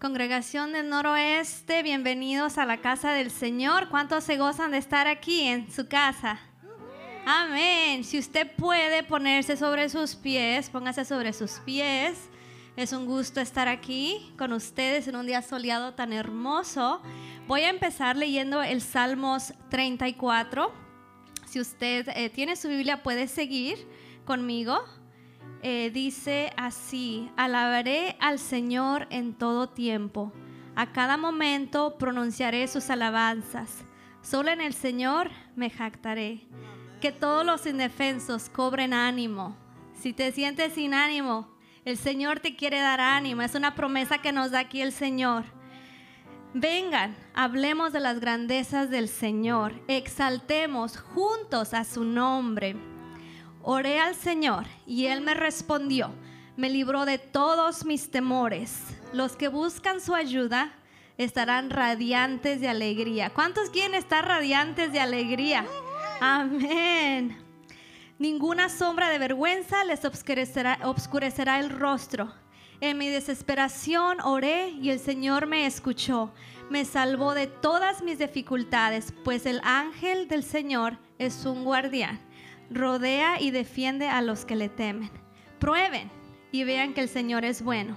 Congregación del Noroeste, bienvenidos a la casa del Señor. ¿Cuántos se gozan de estar aquí en su casa? Amén. Si usted puede ponerse sobre sus pies, póngase sobre sus pies. Es un gusto estar aquí con ustedes en un día soleado tan hermoso. Voy a empezar leyendo el Salmos 34. Si usted eh, tiene su Biblia, puede seguir conmigo. Eh, dice así, alabaré al Señor en todo tiempo, a cada momento pronunciaré sus alabanzas, solo en el Señor me jactaré. Que todos los indefensos cobren ánimo. Si te sientes sin ánimo, el Señor te quiere dar ánimo, es una promesa que nos da aquí el Señor. Vengan, hablemos de las grandezas del Señor, exaltemos juntos a su nombre. Oré al Señor y Él me respondió, me libró de todos mis temores. Los que buscan su ayuda estarán radiantes de alegría. ¿Cuántos quieren estar radiantes de alegría? Amén. Ninguna sombra de vergüenza les obscurecerá, obscurecerá el rostro. En mi desesperación oré y el Señor me escuchó. Me salvó de todas mis dificultades, pues el ángel del Señor es un guardián rodea y defiende a los que le temen. Prueben y vean que el Señor es bueno.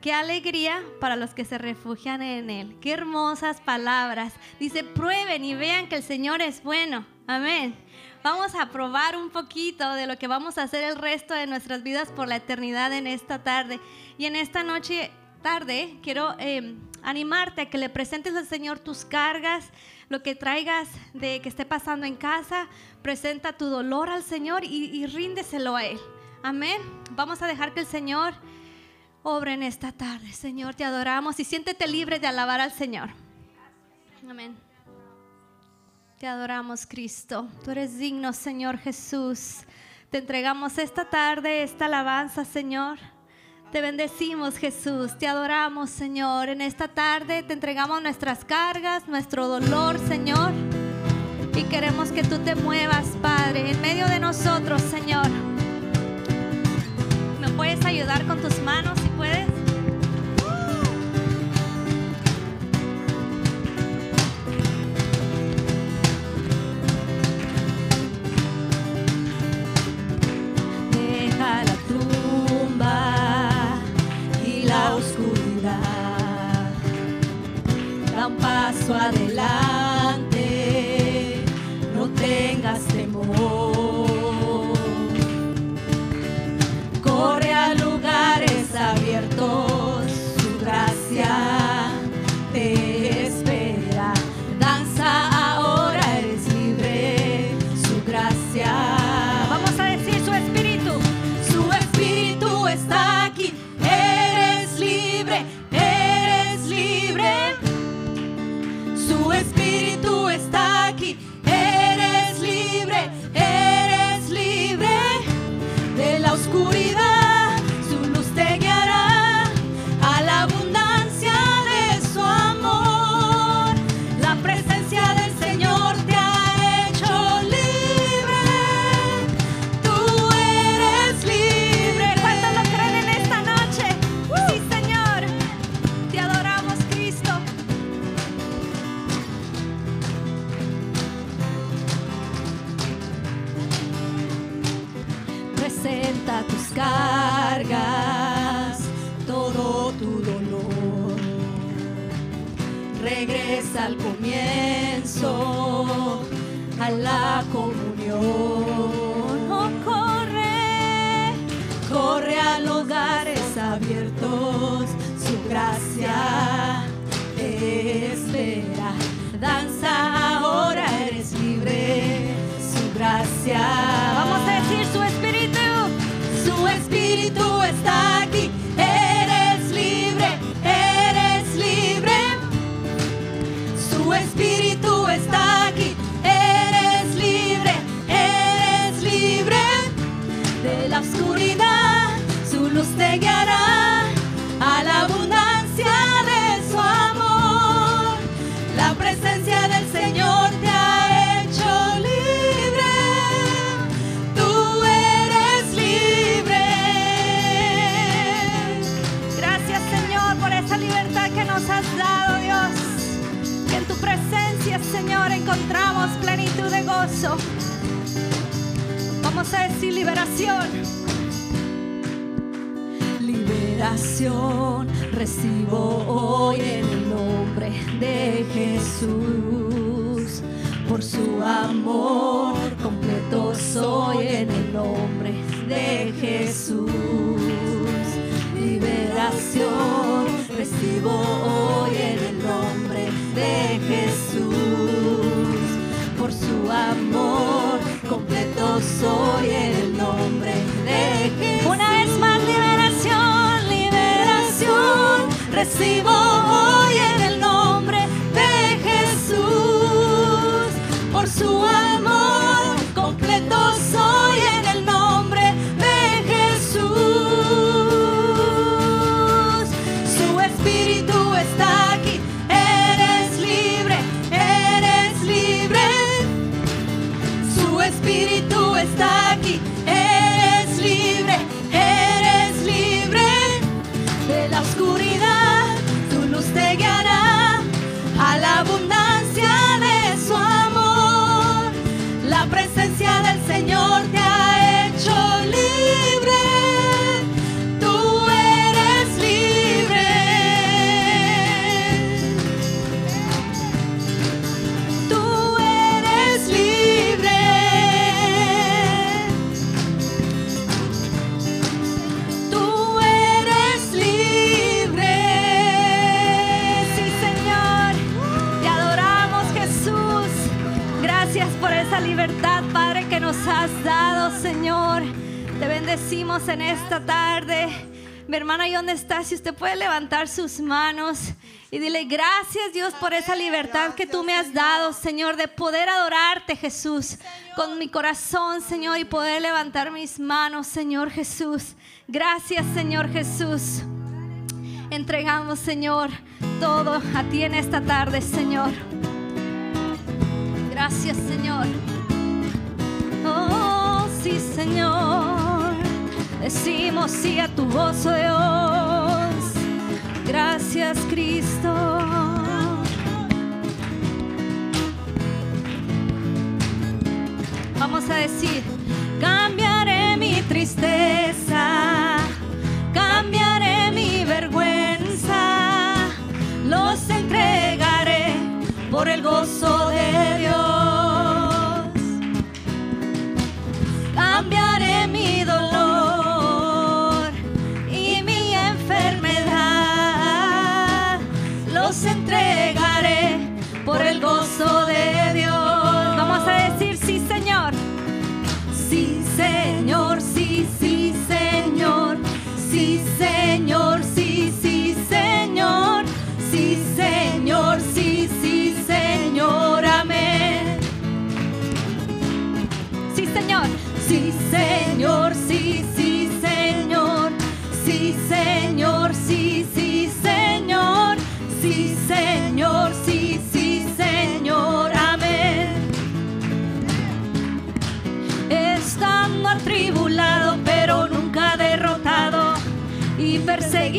Qué alegría para los que se refugian en Él. Qué hermosas palabras. Dice, prueben y vean que el Señor es bueno. Amén. Vamos a probar un poquito de lo que vamos a hacer el resto de nuestras vidas por la eternidad en esta tarde. Y en esta noche, tarde, quiero eh, animarte a que le presentes al Señor tus cargas, lo que traigas de que esté pasando en casa, presenta tu dolor al Señor y, ríndeselo a Él. Amén. Vamos a dejar que el Señor obre en esta tarde. Señor, te adoramos y siéntete libre de alabar al Señor. Amén. Te adoramos, Cristo. Tú eres digno, Señor Jesús. Te entregamos esta tarde esta alabanza, Señor. Te bendecimos, Jesús. Te adoramos, Señor. En esta tarde te entregamos nuestras cargas, nuestro dolor, Señor. Y queremos que tú te muevas, Padre, en medio de nosotros, Señor. ¿Me puedes ayudar con tus manos si puedes? Paso adelante, no tengas temor. Corre a lugares abiertos, donde está, si usted puede levantar sus manos y dile gracias Dios por esa libertad que tú me has dado, Señor, de poder adorarte, Jesús, con mi corazón, Señor, y poder levantar mis manos, Señor Jesús. Gracias, Señor Jesús. Entregamos, Señor, todo a ti en esta tarde, Señor. Gracias, Señor. Oh, sí, Señor. Decimos sí a tu voz, oh Dios. Gracias, Cristo. Vamos a decir, cambiaré mi tristeza, cambiaré mi vergüenza, los entregaré por el gozo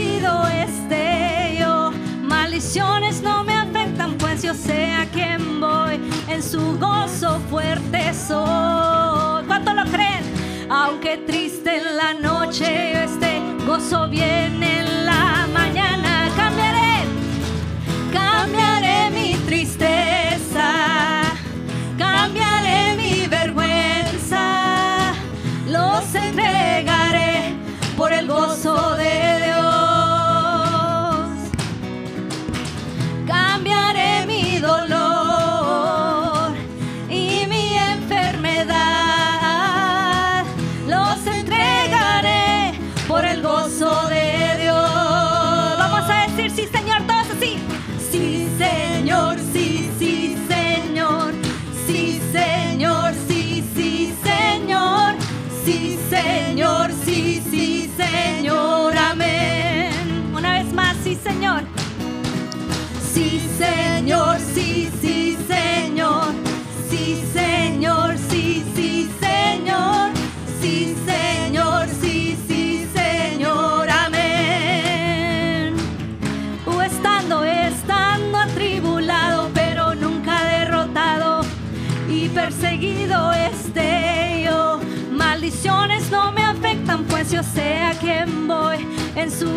esté yo. Maldiciones no me afectan, pues yo sé a quién voy. En su gozo fuerte soy. ¿Cuánto lo creen? Aunque triste en la noche yo esté, gozo bien en la noche.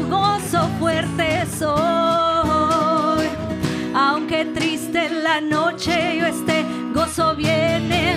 Gozo fuerte soy. Aunque triste la noche yo esté, gozo viene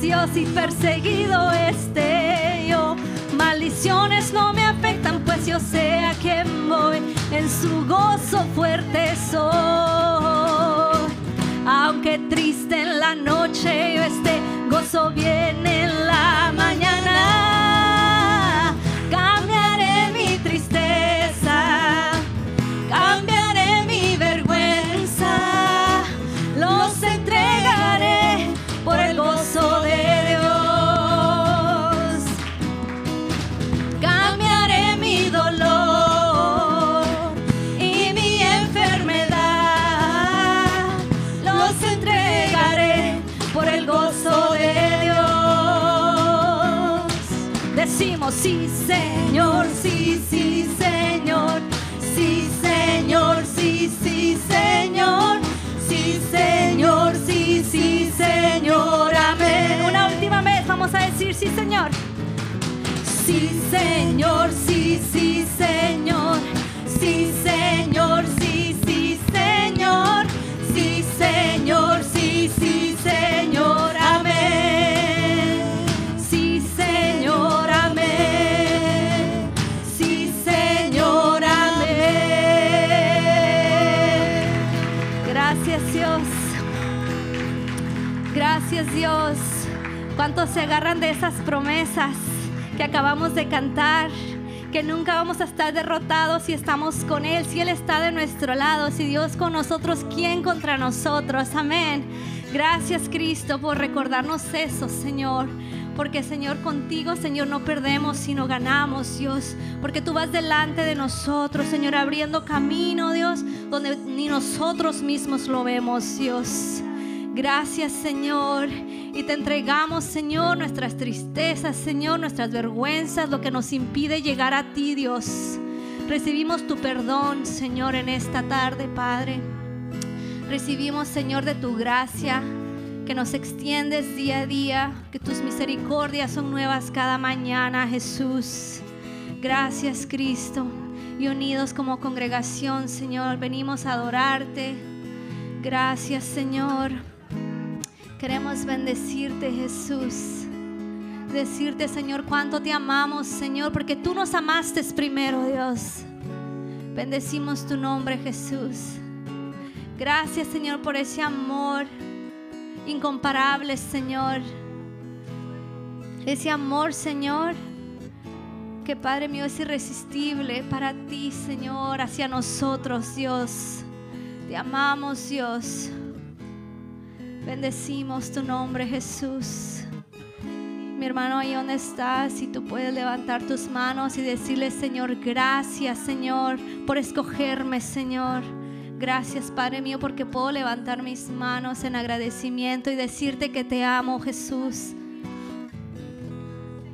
Dios y perseguido esté yo. Maldiciones no me afectan, pues yo sé a quién voy. En su gozo fuerte soy. Aunque triste en la noche yo esté, gozo viene sí, Señor. Sí, Señor, sí, sí, Señor. Sí, Señor, sí, sí, Señor. Sí, Señor, sí, sí, Señor. Amén. Sí, Señor, amén. Sí, Señor, amén. Gracias, Dios. Gracias, Dios. ¿Cuántos se agarran de esas promesas que acabamos de cantar? Que nunca vamos a estar derrotados si estamos con Él, si Él está de nuestro lado, si Dios con nosotros, ¿quién contra nosotros? Amén. Gracias Cristo por recordarnos eso, Señor. Porque Señor, contigo, Señor, no perdemos, sino ganamos, Dios. Porque tú vas delante de nosotros, Señor, abriendo camino, Dios, donde ni nosotros mismos lo vemos, Dios. Gracias, Señor. Y te entregamos, Señor, nuestras tristezas, Señor, nuestras vergüenzas, lo que nos impide llegar a ti, Dios. Recibimos tu perdón, Señor, en esta tarde, Padre. Recibimos, Señor, de tu gracia, que nos extiendes día a día, que tus misericordias son nuevas cada mañana, Jesús. Gracias, Cristo. Y unidos como congregación, Señor, venimos a adorarte. Gracias, Señor. Queremos bendecirte, Jesús. Decirte, Señor, cuánto te amamos, Señor, porque tú nos amaste primero, Dios. Bendecimos tu nombre, Jesús. Gracias, Señor, por ese amor incomparable, Señor. Ese amor, Señor, que Padre mío es irresistible para ti, Señor, hacia nosotros, Dios. Te amamos, Dios. Bendecimos tu nombre, Jesús. Mi hermano, ahí donde estás, si tú puedes levantar tus manos y decirle, Señor, gracias, Señor, por escogerme, Señor. Gracias, Padre mío, porque puedo levantar mis manos en agradecimiento y decirte que te amo, Jesús.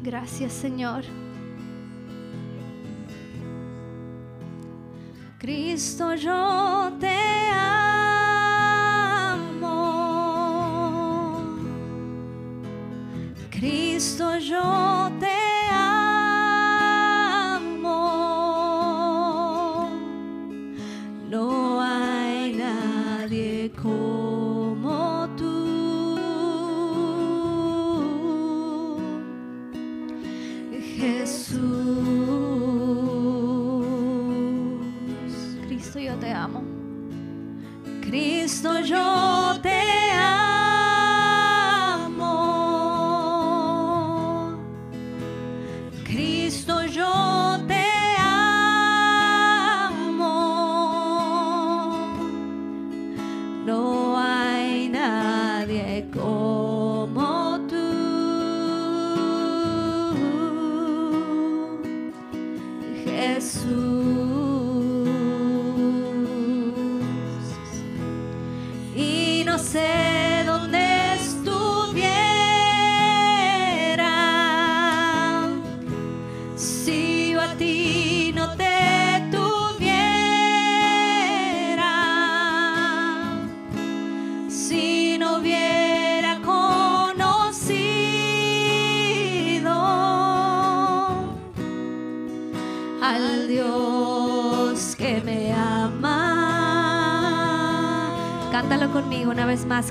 Gracias, Señor. Cristo, yo te amo. Cristo yo te amo. No hay nadie como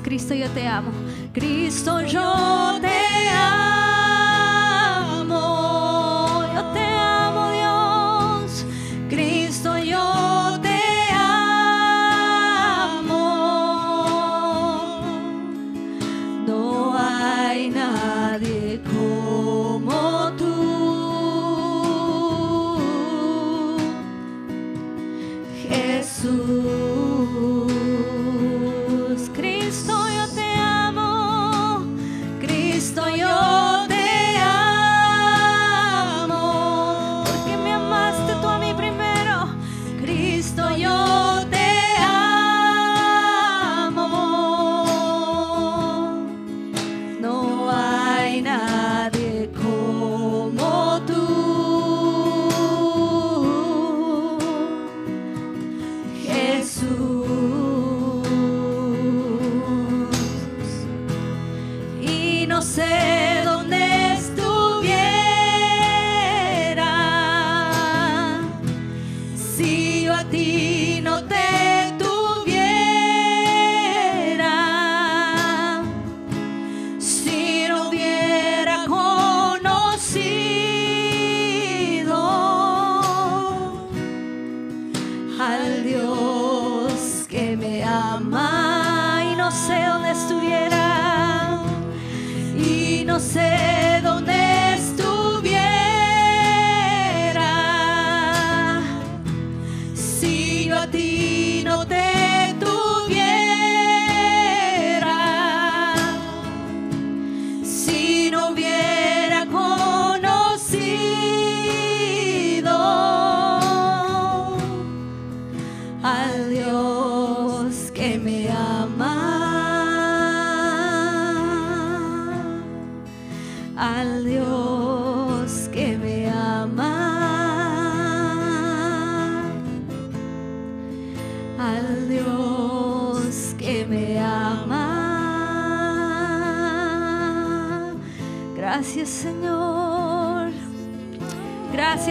Cristo yo te amo. Cristo yo ti no te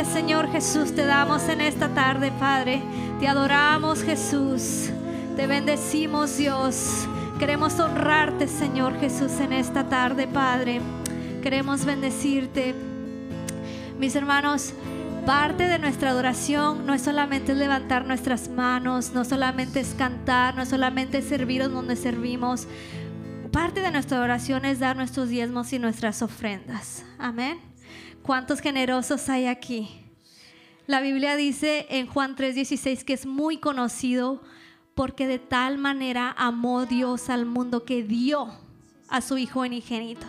Señor Jesús, te damos en esta tarde, Padre. Te adoramos Jesús. Te bendecimos Dios. Queremos honrarte Señor Jesús en esta tarde, Padre. Queremos bendecirte. Mis hermanos, parte de nuestra adoración no es solamente levantar nuestras manos, no solamente es cantar, no solamente es servir donde servimos. Parte de nuestra adoración es dar nuestros diezmos y nuestras ofrendas. Amén. ¿Cuántos generosos hay aquí? La Biblia dice en Juan 3:16 que es muy conocido porque de tal manera amó Dios al mundo que dio a su Hijo unigénito.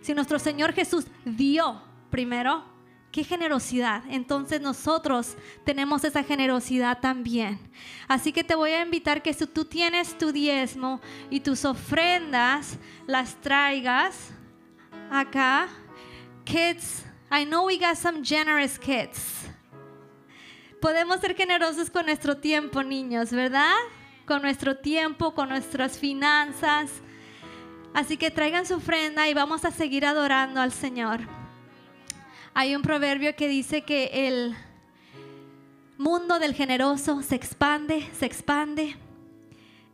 Si nuestro Señor Jesús dio primero, qué generosidad. Entonces nosotros tenemos esa generosidad también. Así que te voy a invitar que si tú tienes tu diezmo y tus ofrendas, las traigas acá. Kids, I know we got some generous kids. Podemos ser generosos con nuestro tiempo, niños, ¿verdad? Con nuestro tiempo, con nuestras finanzas. Así que traigan su ofrenda y vamos a seguir adorando al Señor. Hay un proverbio que dice que el mundo del generoso se expande, se expande.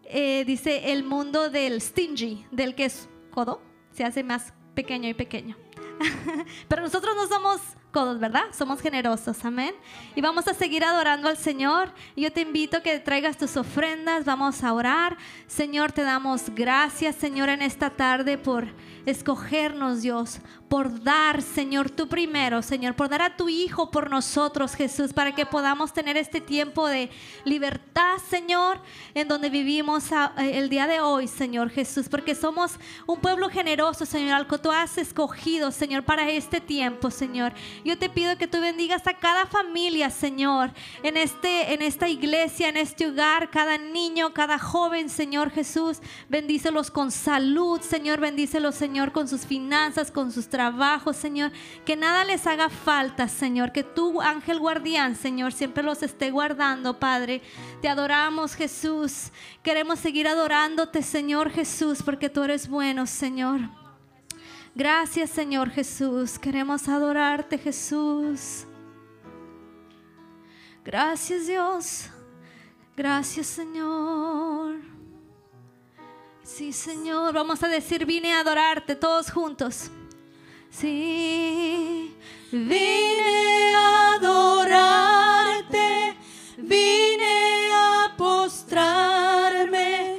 Eh, dice el mundo del stingy, del que es codo, se hace más pequeño y pequeño. Pero nosotros no somos codos, ¿verdad? Somos generosos, amén. Y vamos a seguir adorando al Señor. Yo te invito a que traigas tus ofrendas, vamos a orar. Señor, te damos gracias, Señor, en esta tarde por escogernos, Dios, por dar, Señor, tú primero, Señor, por dar a tu Hijo por nosotros, Jesús, para que podamos tener este tiempo de libertad, Señor, en donde vivimos el día de hoy, Señor Jesús, porque somos un pueblo generoso, Señor, al que tú has escogido, Señor, para este tiempo, Señor. Yo te pido que tú bendigas a cada familia, Señor, en, este, en esta iglesia, en este hogar, cada niño, cada joven, Señor Jesús, bendícelos con salud, Señor, bendícelos, Señor, con sus finanzas, con sus trabajos trabajo, Señor. Que nada les haga falta, Señor. Que tu ángel guardián, Señor, siempre los esté guardando, Padre. Te adoramos, Jesús. Queremos seguir adorándote, Señor Jesús, porque tú eres bueno, Señor. Gracias, Señor Jesús. Queremos adorarte, Jesús. Gracias, Dios. Gracias, Señor. Sí, Señor. Vamos a decir, vine a adorarte todos juntos. Sí, vine a adorarte, vine a postrarme,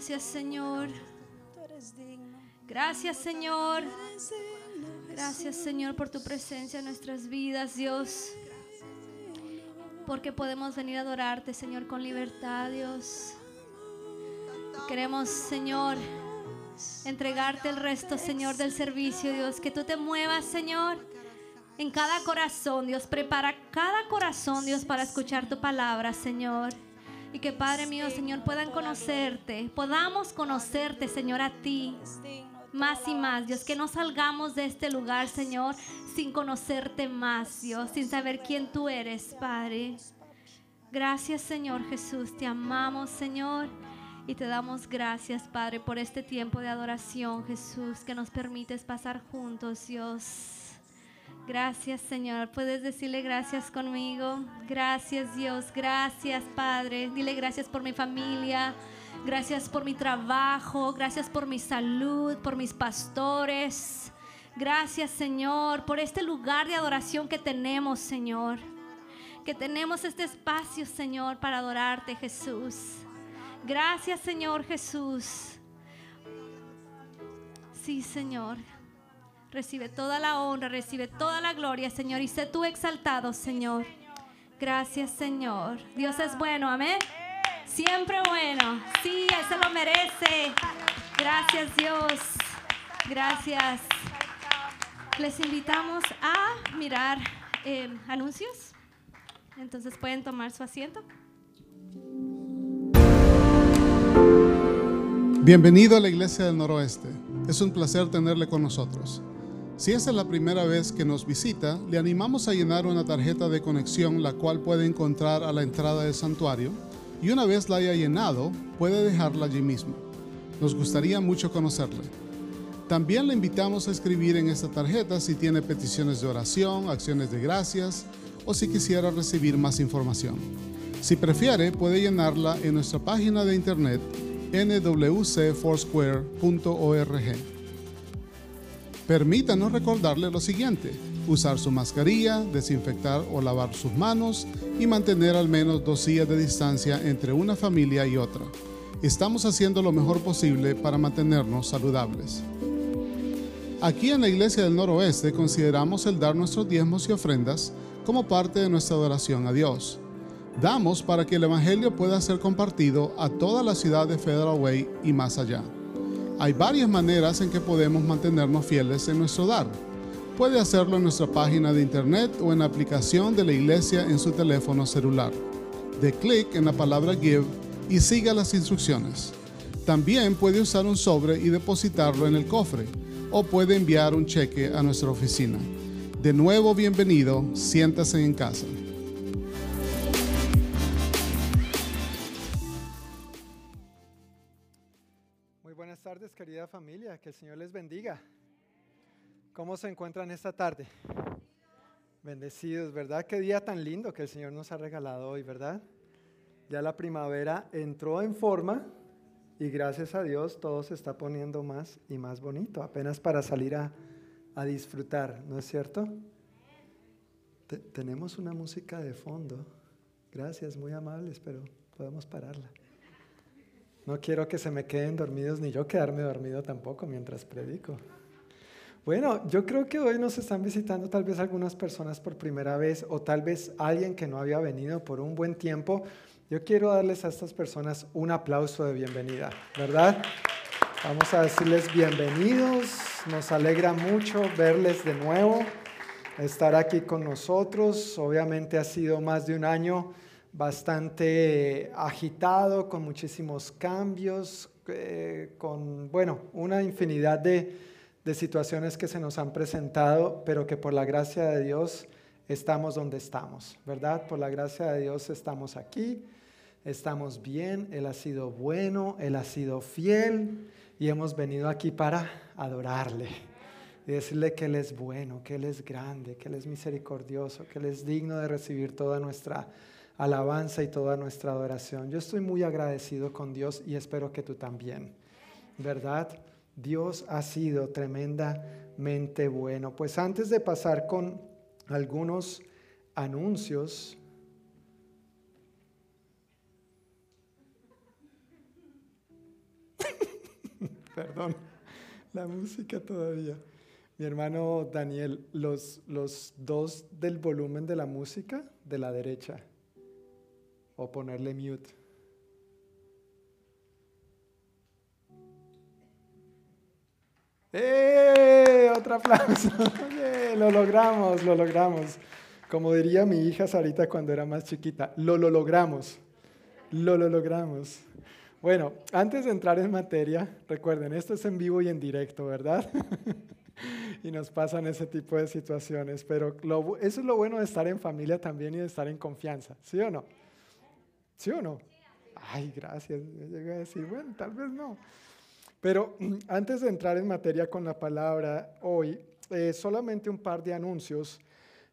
Gracias, Señor. Gracias, Señor. Gracias, Señor, por tu presencia en nuestras vidas, Dios. Porque podemos venir a adorarte, Señor, con libertad, Dios. Queremos, Señor, entregarte el resto, Señor, del servicio, Dios. Que tú te muevas, Señor, en cada corazón, Dios. Prepara cada corazón, Dios, para escuchar tu palabra, Señor. Y que, Padre mío, Señor, puedan conocerte. Podamos conocerte, Señor, a ti más y más, Dios, que no salgamos de este lugar, Señor, sin conocerte más, Dios, sin saber quién tú eres, Padre. Gracias, Señor Jesús, te amamos, Señor, y te damos gracias, Padre, por este tiempo de adoración, Jesús, que nos permites pasar juntos, Dios. Gracias, Señor. Puedes decirle gracias conmigo. Gracias, Dios. Gracias, Padre. Dile gracias por mi familia. Gracias por mi trabajo, gracias por mi salud, por mis pastores. Gracias Señor por este lugar de adoración que tenemos, Señor. Que tenemos este espacio, Señor, para adorarte, Jesús. Gracias, Señor Jesús. Sí, Señor. Recibe toda la honra, recibe toda la gloria, Señor. Y sé tú exaltado, Señor. Gracias, Señor. Dios es bueno, amén. Siempre bueno. Sí, Él se lo merece. Gracias Dios. Gracias. Les invitamos a mirar eh, anuncios. Entonces pueden tomar su asiento. Bienvenido a la Iglesia del Noroeste. Es un placer tenerle con nosotros. Si esta es la primera vez que nos visita, le animamos a llenar una tarjeta de conexión la cual puede encontrar a la entrada del santuario y una vez la haya llenado, puede dejarla allí mismo. Nos gustaría mucho conocerle. También le invitamos a escribir en esta tarjeta si tiene peticiones de oración, acciones de gracias o si quisiera recibir más información. Si prefiere, puede llenarla en nuestra página de internet nwcfoursquare.org. Permítanos recordarle lo siguiente usar su mascarilla, desinfectar o lavar sus manos y mantener al menos dos sillas de distancia entre una familia y otra. Estamos haciendo lo mejor posible para mantenernos saludables. Aquí en la Iglesia del Noroeste consideramos el dar nuestros diezmos y ofrendas como parte de nuestra adoración a Dios. Damos para que el Evangelio pueda ser compartido a toda la ciudad de Federal Way y más allá. Hay varias maneras en que podemos mantenernos fieles en nuestro dar puede hacerlo en nuestra página de internet o en la aplicación de la iglesia en su teléfono celular. De clic en la palabra Give y siga las instrucciones. También puede usar un sobre y depositarlo en el cofre o puede enviar un cheque a nuestra oficina. De nuevo, bienvenido, siéntase en casa. Querida familia, que el Señor les bendiga. ¿Cómo se encuentran esta tarde? Bendecidos, ¿verdad? Qué día tan lindo que el Señor nos ha regalado hoy, ¿verdad? Ya la primavera entró en forma y gracias a Dios todo se está poniendo más y más bonito, apenas para salir a, a disfrutar, ¿no es cierto? Te- tenemos una música de fondo. Gracias, muy amables, pero podemos pararla. No quiero que se me queden dormidos ni yo quedarme dormido tampoco mientras predico. Bueno, yo creo que hoy nos están visitando tal vez algunas personas por primera vez o tal vez alguien que no había venido por un buen tiempo. Yo quiero darles a estas personas un aplauso de bienvenida, ¿verdad? Vamos a decirles bienvenidos, nos alegra mucho verles de nuevo, estar aquí con nosotros. Obviamente ha sido más de un año bastante agitado, con muchísimos cambios, eh, con, bueno, una infinidad de, de situaciones que se nos han presentado, pero que por la gracia de Dios estamos donde estamos, ¿verdad? Por la gracia de Dios estamos aquí, estamos bien, Él ha sido bueno, Él ha sido fiel y hemos venido aquí para adorarle y decirle que Él es bueno, que Él es grande, que Él es misericordioso, que Él es digno de recibir toda nuestra alabanza y toda nuestra adoración. Yo estoy muy agradecido con Dios y espero que tú también, ¿verdad? Dios ha sido tremendamente bueno. Pues antes de pasar con algunos anuncios, perdón, la música todavía. Mi hermano Daniel, los, los dos del volumen de la música de la derecha o ponerle mute. ¡Eh! Otro aplauso. lo logramos, lo logramos. Como diría mi hija Sarita cuando era más chiquita, lo, lo logramos. Lo, lo logramos. Bueno, antes de entrar en materia, recuerden, esto es en vivo y en directo, ¿verdad? y nos pasan ese tipo de situaciones, pero eso es lo bueno de estar en familia también y de estar en confianza, ¿sí o no? ¿Sí o no? Ay, gracias. llegué a decir, bueno, tal vez no. Pero antes de entrar en materia con la palabra hoy, eh, solamente un par de anuncios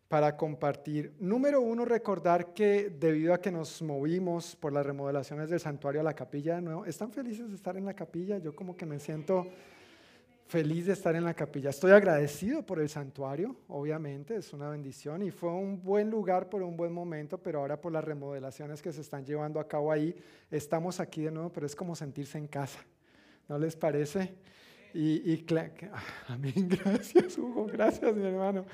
para compartir. Número uno, recordar que debido a que nos movimos por las remodelaciones del santuario a la capilla de nuevo, ¿están felices de estar en la capilla? Yo como que me siento feliz de estar en la capilla. Estoy agradecido por el santuario, obviamente, es una bendición y fue un buen lugar por un buen momento, pero ahora por las remodelaciones que se están llevando a cabo ahí, estamos aquí de nuevo, pero es como sentirse en casa. ¿No les parece? Y, y amén, gracias Hugo, gracias mi hermano.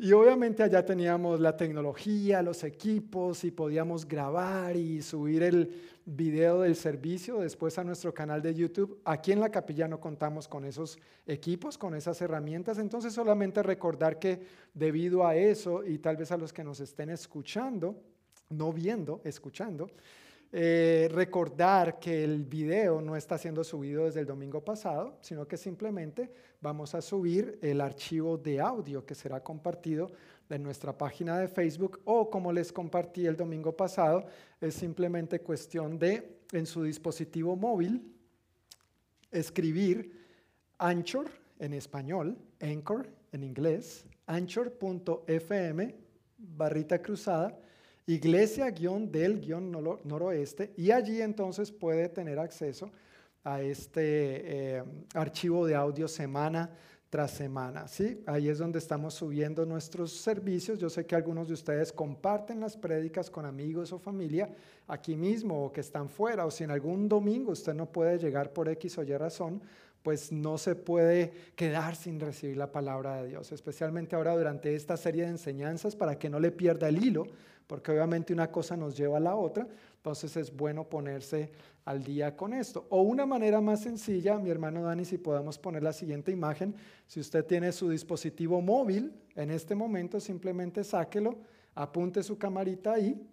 Y obviamente allá teníamos la tecnología, los equipos y podíamos grabar y subir el video del servicio después a nuestro canal de YouTube. Aquí en la capilla no contamos con esos equipos, con esas herramientas. Entonces solamente recordar que debido a eso y tal vez a los que nos estén escuchando, no viendo, escuchando, eh, recordar que el video no está siendo subido desde el domingo pasado, sino que simplemente vamos a subir el archivo de audio que será compartido en nuestra página de Facebook o como les compartí el domingo pasado, es simplemente cuestión de en su dispositivo móvil escribir Anchor en español, Anchor en inglés, anchor.fm barrita cruzada iglesia-del-noroeste y allí entonces puede tener acceso a este eh, archivo de audio semana tras semana. ¿sí? Ahí es donde estamos subiendo nuestros servicios. Yo sé que algunos de ustedes comparten las prédicas con amigos o familia aquí mismo o que están fuera o si en algún domingo usted no puede llegar por X o Y razón, pues no se puede quedar sin recibir la palabra de Dios, especialmente ahora durante esta serie de enseñanzas para que no le pierda el hilo, porque obviamente una cosa nos lleva a la otra, entonces es bueno ponerse al día con esto. O una manera más sencilla, mi hermano Dani, si podemos poner la siguiente imagen, si usted tiene su dispositivo móvil, en este momento simplemente sáquelo, apunte su camarita ahí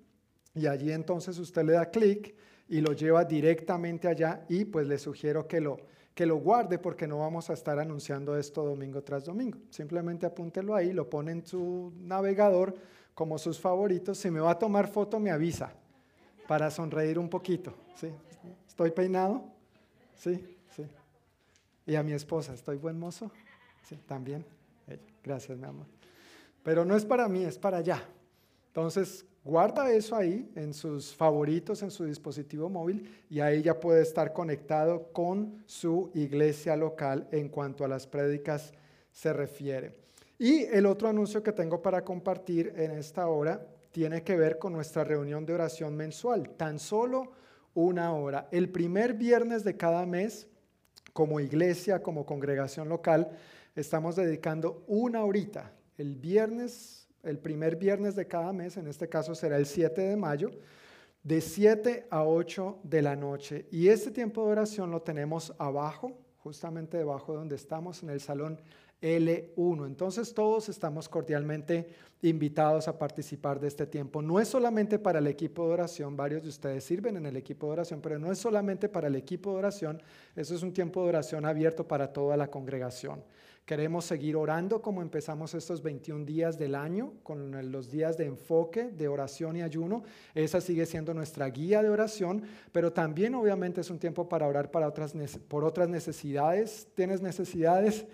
y allí entonces usted le da clic y lo lleva directamente allá y pues le sugiero que lo, que lo guarde porque no vamos a estar anunciando esto domingo tras domingo. Simplemente apúntelo ahí, lo pone en su navegador como sus favoritos. Si me va a tomar foto, me avisa para sonreír un poquito. ¿sí? ¿Estoy peinado? Sí, sí. Y a mi esposa, ¿estoy buen mozo? Sí, también. Gracias, mi amor. Pero no es para mí, es para allá. Entonces, guarda eso ahí en sus favoritos, en su dispositivo móvil, y ahí ya puede estar conectado con su iglesia local en cuanto a las prédicas se refiere. Y el otro anuncio que tengo para compartir en esta hora tiene que ver con nuestra reunión de oración mensual, tan solo una hora. El primer viernes de cada mes, como iglesia, como congregación local, estamos dedicando una horita. El viernes, el primer viernes de cada mes, en este caso será el 7 de mayo, de 7 a 8 de la noche. Y este tiempo de oración lo tenemos abajo, justamente debajo de donde estamos, en el salón L1. Entonces todos estamos cordialmente invitados a participar de este tiempo. No es solamente para el equipo de oración, varios de ustedes sirven en el equipo de oración, pero no es solamente para el equipo de oración, eso es un tiempo de oración abierto para toda la congregación. Queremos seguir orando como empezamos estos 21 días del año, con los días de enfoque, de oración y ayuno. Esa sigue siendo nuestra guía de oración, pero también obviamente es un tiempo para orar para otras, por otras necesidades. ¿Tienes necesidades?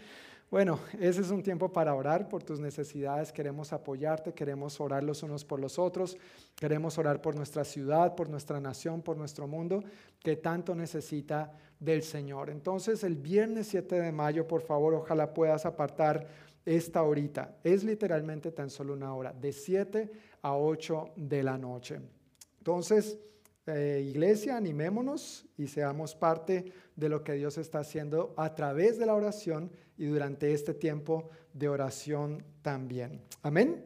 Bueno, ese es un tiempo para orar por tus necesidades. Queremos apoyarte, queremos orar los unos por los otros, queremos orar por nuestra ciudad, por nuestra nación, por nuestro mundo, que tanto necesita del Señor. Entonces, el viernes 7 de mayo, por favor, ojalá puedas apartar esta horita. Es literalmente tan solo una hora, de 7 a 8 de la noche. Entonces, eh, iglesia, animémonos y seamos parte de lo que Dios está haciendo a través de la oración y durante este tiempo de oración también. Amén.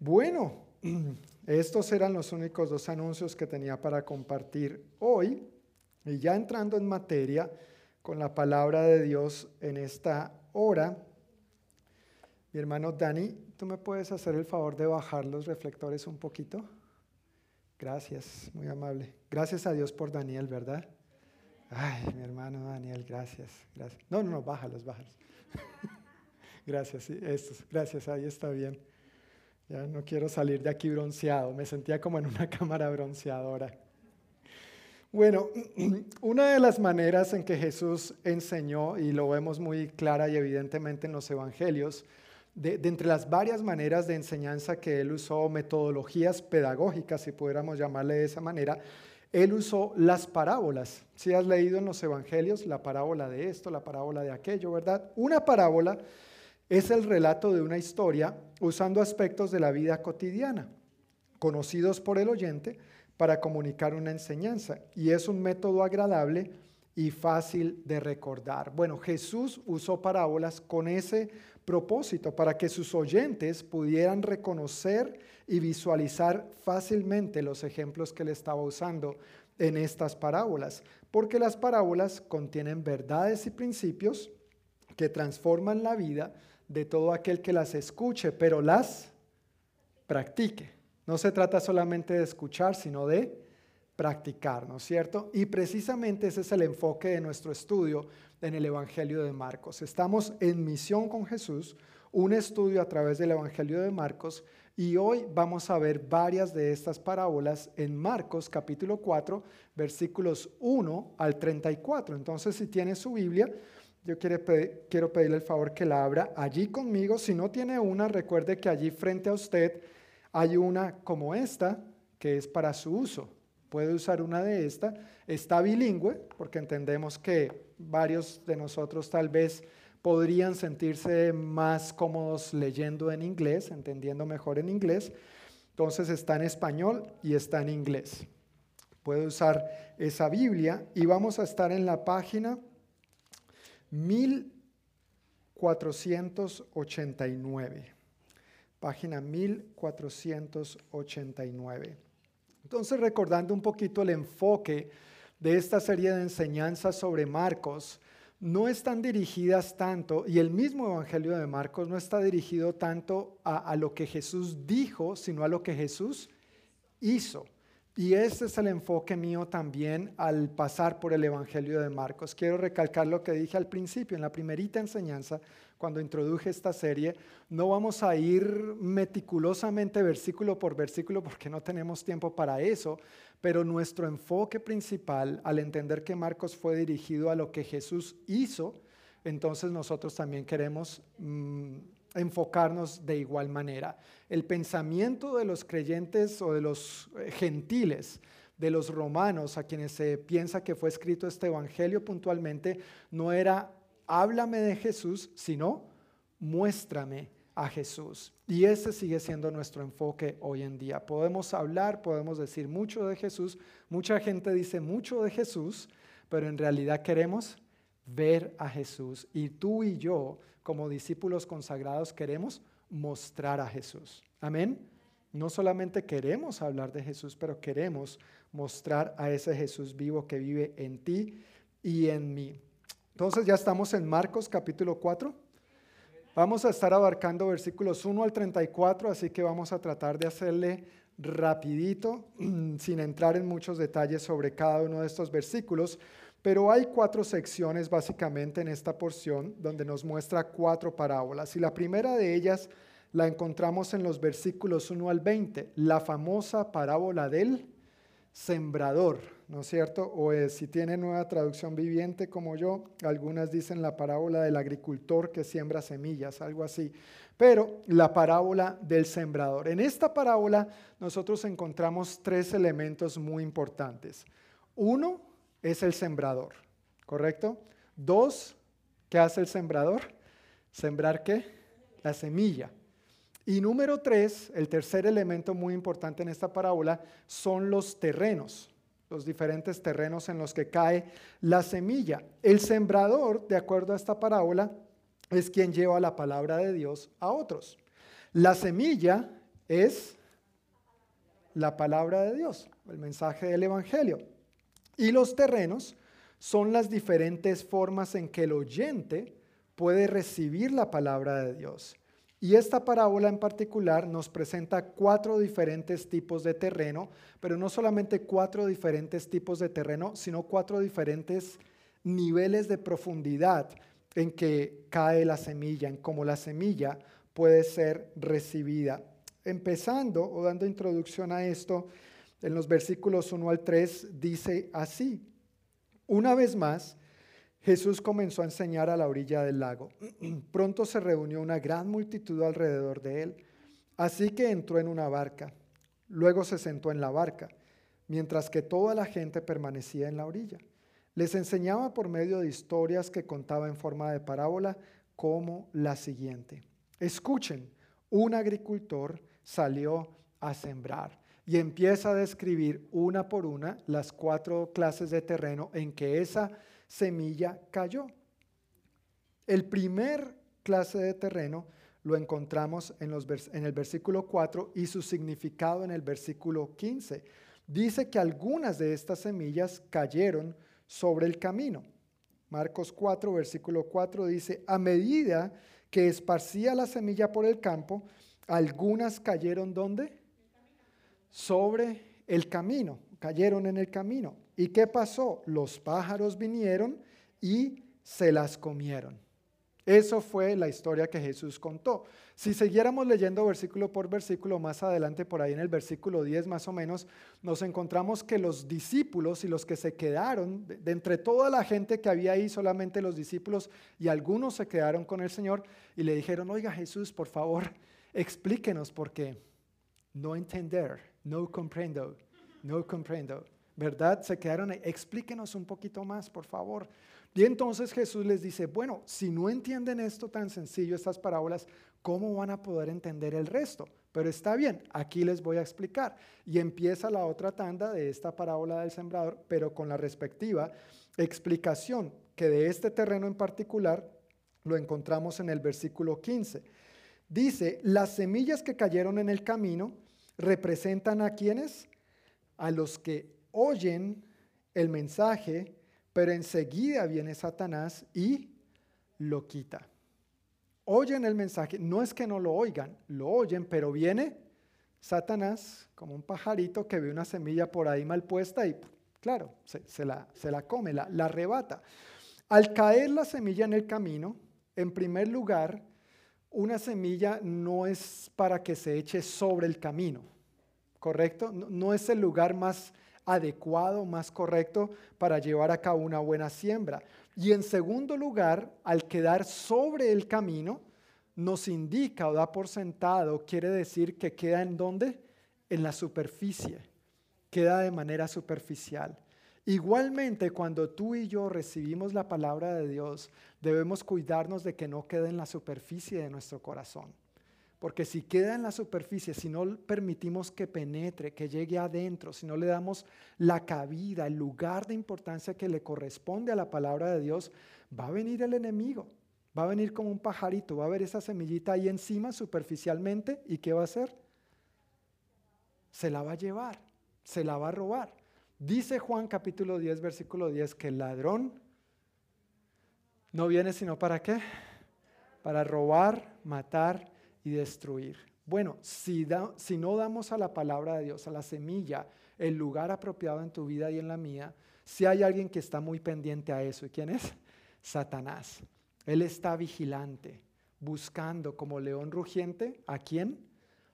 Bueno, estos eran los únicos dos anuncios que tenía para compartir hoy. Y ya entrando en materia con la palabra de Dios en esta hora, mi hermano Dani, ¿tú me puedes hacer el favor de bajar los reflectores un poquito? Gracias, muy amable. Gracias a Dios por Daniel, ¿verdad? Ay, mi hermano Daniel, gracias, gracias. No, no, no, bájalos, bájalos. gracias, sí, estos, gracias, ahí está bien. Ya no quiero salir de aquí bronceado, me sentía como en una cámara bronceadora. Bueno, una de las maneras en que Jesús enseñó, y lo vemos muy clara y evidentemente en los evangelios, de, entre las varias maneras de enseñanza que él usó, metodologías pedagógicas, si pudiéramos llamarle de esa manera, él usó las parábolas. Si has leído en los evangelios la parábola de esto, la parábola de aquello, ¿verdad? Una parábola es el relato de una historia usando aspectos de la vida cotidiana, conocidos por el oyente, para comunicar una enseñanza. Y es un método agradable y fácil de recordar. Bueno, Jesús usó parábolas con ese propósito, para que sus oyentes pudieran reconocer y visualizar fácilmente los ejemplos que él estaba usando en estas parábolas, porque las parábolas contienen verdades y principios que transforman la vida de todo aquel que las escuche, pero las practique. No se trata solamente de escuchar, sino de practicar, ¿no es cierto? Y precisamente ese es el enfoque de nuestro estudio en el Evangelio de Marcos. Estamos en misión con Jesús, un estudio a través del Evangelio de Marcos, y hoy vamos a ver varias de estas parábolas en Marcos capítulo 4, versículos 1 al 34. Entonces, si tiene su Biblia, yo quiero, quiero pedirle el favor que la abra allí conmigo. Si no tiene una, recuerde que allí frente a usted hay una como esta, que es para su uso. Puede usar una de estas. Está bilingüe, porque entendemos que varios de nosotros tal vez podrían sentirse más cómodos leyendo en inglés, entendiendo mejor en inglés. Entonces está en español y está en inglés. Puede usar esa Biblia y vamos a estar en la página 1489. Página 1489. Entonces recordando un poquito el enfoque de esta serie de enseñanzas sobre Marcos no están dirigidas tanto, y el mismo Evangelio de Marcos no está dirigido tanto a, lo que Jesús dijo, sino a lo que Jesús hizo. Y ese es el enfoque mío también al pasar por el Evangelio de Marcos. Quiero recalcar lo que dije al principio, en la primerita enseñanza, cuando introduje esta serie, no vamos a ir meticulosamente versículo por versículo porque no tenemos tiempo para eso, pero nuestro enfoque principal al entender que Marcos fue dirigido a lo que Jesús hizo, entonces nosotros también queremos mm, enfocarnos de igual manera. El pensamiento de los creyentes o de los eh, gentiles, de los romanos a quienes se piensa que fue escrito este evangelio puntualmente, no era háblame de Jesús, sino muéstrame a Jesús. Y ese sigue siendo nuestro enfoque hoy en día. Podemos hablar, podemos decir mucho de Jesús, mucha gente dice mucho de Jesús, pero en realidad queremos ver a Jesús. Y tú y yo, como discípulos consagrados, queremos mostrar a Jesús. Amén. No solamente queremos hablar de Jesús, pero queremos mostrar a ese Jesús vivo que vive en ti y en mí. Entonces ya estamos en Marcos capítulo 4. Vamos a estar abarcando versículos 1 al 34, así que vamos a tratar de hacerle rapidito, sin entrar en muchos detalles sobre cada uno de estos versículos. Pero hay cuatro secciones básicamente en esta porción donde nos muestra cuatro parábolas. Y la primera de ellas la encontramos en los versículos 1 al 20, la famosa parábola del sembrador, ¿no es cierto? O si tiene nueva traducción viviente como yo, algunas dicen la parábola del agricultor que siembra semillas, algo así. Pero la parábola del sembrador. En esta parábola nosotros encontramos tres elementos muy importantes. Uno es el sembrador, ¿correcto? Dos, ¿qué hace el sembrador? ¿Sembrar qué? La semilla. Y número tres, el tercer elemento muy importante en esta parábola son los terrenos, los diferentes terrenos en los que cae la semilla. El sembrador, de acuerdo a esta parábola, es quien lleva la palabra de Dios a otros. La semilla es la palabra de Dios, el mensaje del Evangelio. Y los terrenos son las diferentes formas en que el oyente puede recibir la palabra de Dios. Y esta parábola en particular nos presenta cuatro diferentes tipos de terreno, pero no solamente cuatro diferentes tipos de terreno, sino cuatro diferentes niveles de profundidad en que cae la semilla, en cómo la semilla puede ser recibida. Empezando o dando introducción a esto, en los versículos 1 al 3 dice así, una vez más, Jesús comenzó a enseñar a la orilla del lago. Pronto se reunió una gran multitud alrededor de él, así que entró en una barca. Luego se sentó en la barca, mientras que toda la gente permanecía en la orilla. Les enseñaba por medio de historias que contaba en forma de parábola como la siguiente. Escuchen, un agricultor salió a sembrar y empieza a describir una por una las cuatro clases de terreno en que esa semilla cayó. El primer clase de terreno lo encontramos en, el versículo 4 y su significado en el versículo 15. Dice que algunas de estas semillas cayeron sobre el camino. Marcos 4, versículo 4 dice, a medida que esparcía la semilla por el campo, algunas cayeron ¿dónde? Sobre el camino, cayeron en el camino. ¿Y qué pasó? Los pájaros vinieron y se las comieron. Eso fue la historia que Jesús contó. Si siguiéramos leyendo versículo por versículo, más adelante, por ahí en el versículo 10 más o menos, nos encontramos que los discípulos y los que se quedaron, de, entre toda la gente que había ahí, solamente los discípulos y algunos se quedaron con el Señor y le dijeron, oiga Jesús, por favor, explíquenos porque no entender, no comprendo, no comprendo. ¿Verdad? Se quedaron ahí. Explíquenos un poquito más, por favor. Y entonces Jesús les dice, bueno, si no entienden esto tan sencillo, estas parábolas, ¿cómo van a poder entender el resto? Pero está bien, aquí les voy a explicar. Y empieza la otra tanda de esta parábola del sembrador, pero con la respectiva explicación que de este terreno en particular lo encontramos en el versículo 15. Dice, las semillas que cayeron en el camino representan a quienes? A los que oyen el mensaje, pero enseguida viene Satanás y lo quita. Oyen el mensaje, no es que no lo oigan, lo oyen, pero viene Satanás como un pajarito que ve una semilla por ahí mal puesta y claro, se, la, se la, come, la, la arrebata. Al caer la semilla en el camino, en primer lugar, una semilla no es para que se eche sobre el camino, ¿correcto? no es el lugar más adecuado, más correcto para llevar a cabo una buena siembra. Y en segundo lugar, al quedar sobre el camino, nos indica o da por sentado, quiere decir que queda en dónde? En la superficie, queda de manera superficial. Igualmente, cuando tú y yo recibimos la palabra de Dios, debemos cuidarnos de que no quede en la superficie de nuestro corazón. Porque si queda en la superficie, si no permitimos que penetre, que llegue adentro, si no le damos la cabida, el lugar de importancia que le corresponde a la palabra de Dios, va a venir el enemigo. Va a venir como un pajarito, va a ver esa semillita ahí encima superficialmente y ¿qué va a hacer? Se la va a llevar, se la va a robar. Dice Juan capítulo 10, versículo 10, que el ladrón no viene sino para qué? Para robar, matar destruir. Bueno, si, si no damos a la palabra de Dios, a la semilla, el lugar apropiado en tu vida y en la mía, Si hay alguien que está muy pendiente a eso, ¿y quién es? Satanás. Él está vigilante, buscando como león rugiente a quién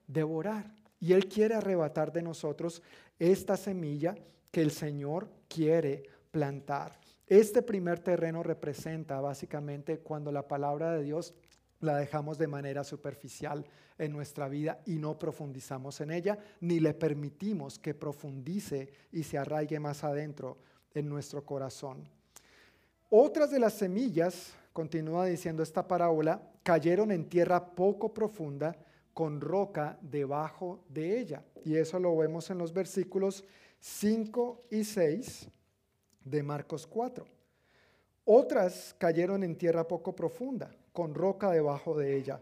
devorar. Y Él quiere arrebatar de nosotros esta semilla que el Señor quiere plantar. Este primer terreno representa básicamente cuando la palabra de Dios la dejamos de manera superficial en nuestra vida y no profundizamos en ella, ni le permitimos que profundice y se arraigue más adentro en nuestro corazón. Otras de las semillas, continúa diciendo esta parábola, cayeron en tierra poco profunda con roca debajo de ella. Y eso lo vemos en los versículos 5 y 6 de Marcos 4. Otras cayeron en tierra poco profunda, con roca debajo de ella.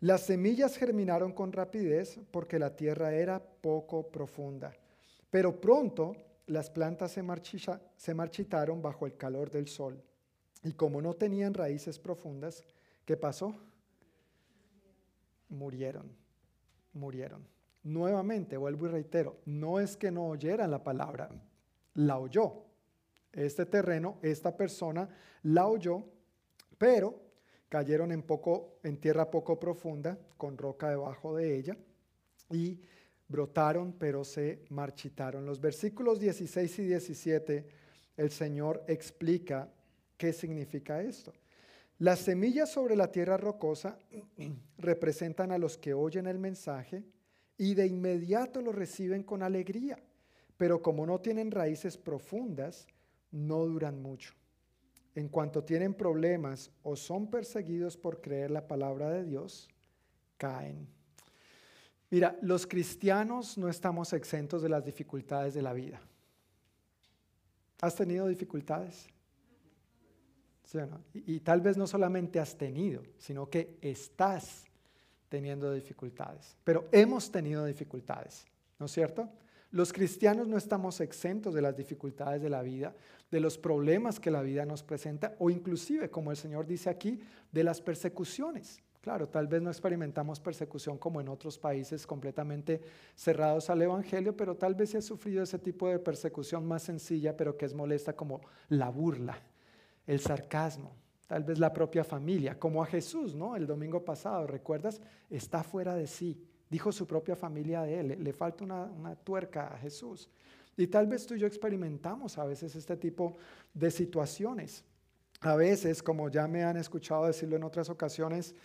Las semillas germinaron con rapidez porque la tierra era poco profunda. Pero pronto las plantas se, marchitaron bajo el calor del sol. Y como no tenían raíces profundas, ¿qué pasó? Murieron, murieron. Nuevamente, vuelvo y reitero, no es que no oyeran la palabra, la oyó. Este terreno, esta persona la oyó, pero cayeron en, tierra poco profunda, con roca debajo de ella, y brotaron, pero se marchitaron. Los versículos 16 y 17, el Señor explica qué significa esto. Las semillas sobre la tierra rocosa representan a los que oyen el mensaje, y de inmediato lo reciben con alegría, pero como no tienen raíces profundas, no duran mucho. En cuanto tienen problemas o son perseguidos por creer la palabra de Dios, caen. Mira, los cristianos no estamos exentos de las dificultades de la vida. ¿Has tenido dificultades? ¿Sí o no? y, y tal vez no solamente has tenido, sino que estás teniendo dificultades, pero hemos tenido dificultades, ¿no es cierto? Los cristianos no estamos exentos de las dificultades de la vida, de los problemas que la vida nos presenta o inclusive, como el Señor dice aquí, de las persecuciones. Claro, tal vez no experimentamos persecución como en otros países completamente cerrados al Evangelio, pero tal vez se ha sufrido ese tipo de persecución más sencilla, pero que es molesta como la burla, el sarcasmo, tal vez la propia familia, como a Jesús, ¿no? El domingo pasado, ¿recuerdas? Está fuera de sí, dijo su propia familia de él, le, falta una, una tuerca a Jesús. Y tal vez tú y yo experimentamos a veces este tipo de situaciones. A veces, como ya me han escuchado decirlo en otras ocasiones,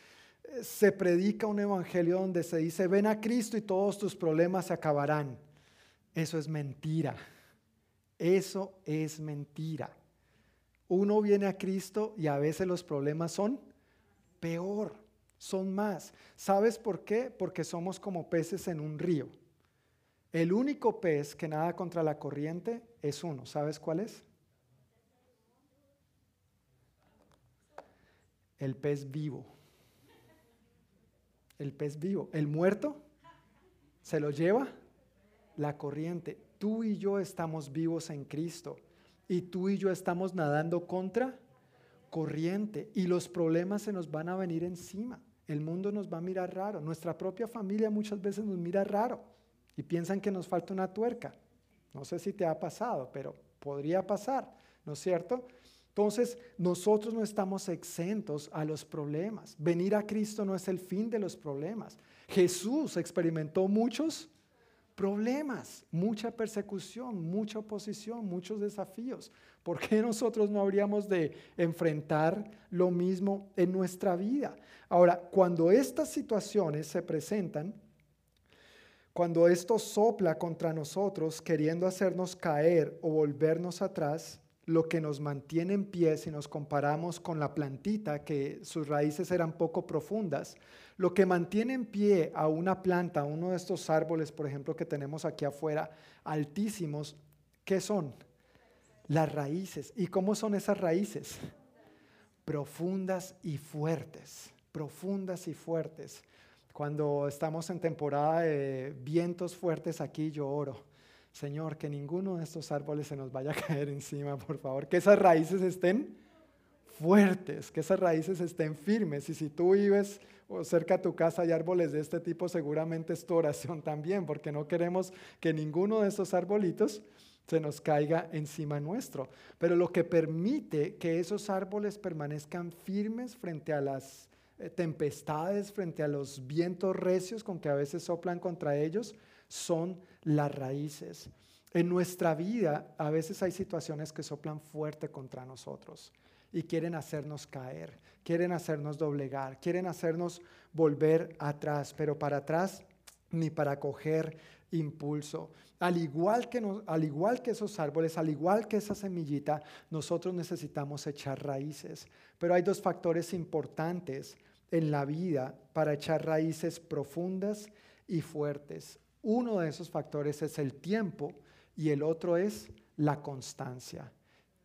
eh, se predica un evangelio donde se dice, ven a Cristo y todos tus problemas se acabarán. Eso es mentira. Eso es mentira. Uno viene a Cristo y a veces los problemas son peor, son más. ¿Sabes por qué? Porque somos como peces en un río. El único pez que nada contra la corriente es uno. ¿Sabes cuál es? El pez vivo. El pez vivo. El muerto se lo lleva la corriente. Tú y yo estamos vivos en Cristo y tú y yo estamos nadando contra corriente y los problemas se nos van a venir encima. El mundo nos va a mirar raro, nuestra propia familia muchas veces nos mira raro y piensan que nos falta una tuerca. No sé si te ha pasado, pero podría pasar, ¿no es cierto? Entonces, nosotros no estamos exentos a los problemas. Venir a Cristo no es el fin de los problemas. Jesús experimentó muchos problemas, mucha persecución, mucha oposición, muchos desafíos. ¿Por qué nosotros no habríamos de enfrentar lo mismo en nuestra vida? Ahora, cuando estas situaciones se presentan, cuando esto sopla contra nosotros queriendo hacernos caer o volvernos atrás, lo que nos mantiene en pie si nos comparamos con la plantita que sus raíces eran poco profundas, lo que mantiene en pie a una planta, uno de estos árboles, por ejemplo, que tenemos aquí afuera, altísimos, ¿qué son? Las raíces. ¿Y cómo son esas raíces? Profundas y fuertes, profundas y fuertes. Cuando estamos en temporada de vientos fuertes aquí, yo oro. Señor, que ninguno de estos árboles se nos vaya a caer encima, por favor. Que esas raíces estén fuertes, que esas raíces estén firmes. Y si tú vives o cerca a tu casa hay árboles de este tipo, seguramente es tu oración también, porque no queremos que ninguno de esos arbolitos se nos caiga encima nuestro. Pero lo que permite que esos árboles permanezcan firmes frente a las eh, tempestades, frente a los vientos recios con que a veces soplan contra ellos, son las raíces. En nuestra vida a veces hay situaciones que soplan fuerte contra nosotros y quieren hacernos caer, quieren hacernos doblegar, quieren hacernos volver atrás, pero para atrás ni para coger impulso. Al igual, que al igual que esos árboles, al igual que esa semillita, nosotros necesitamos echar raíces. Pero hay dos factores importantes en la vida para echar raíces profundas y fuertes. Uno de esos factores es el tiempo y el otro es la constancia.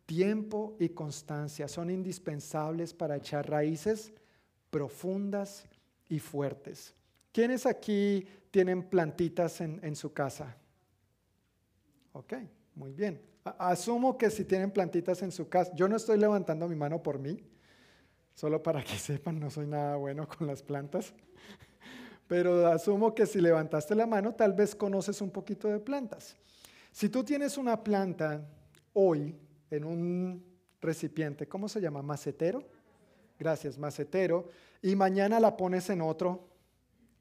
Tiempo y constancia son indispensables para echar raíces profundas y fuertes. ¿Quiénes aquí tienen plantitas en, su casa? Ok, muy bien. Asumo que si tienen plantitas en su casa, yo no estoy levantando mi mano por mí, solo para que sepan, no soy nada bueno con las plantas, pero asumo que si levantaste la mano, tal vez conoces un poquito de plantas. Si tú tienes una planta hoy en un recipiente, ¿cómo se llama? ¿Macetero? Gracias, macetero. Y mañana la pones en otro,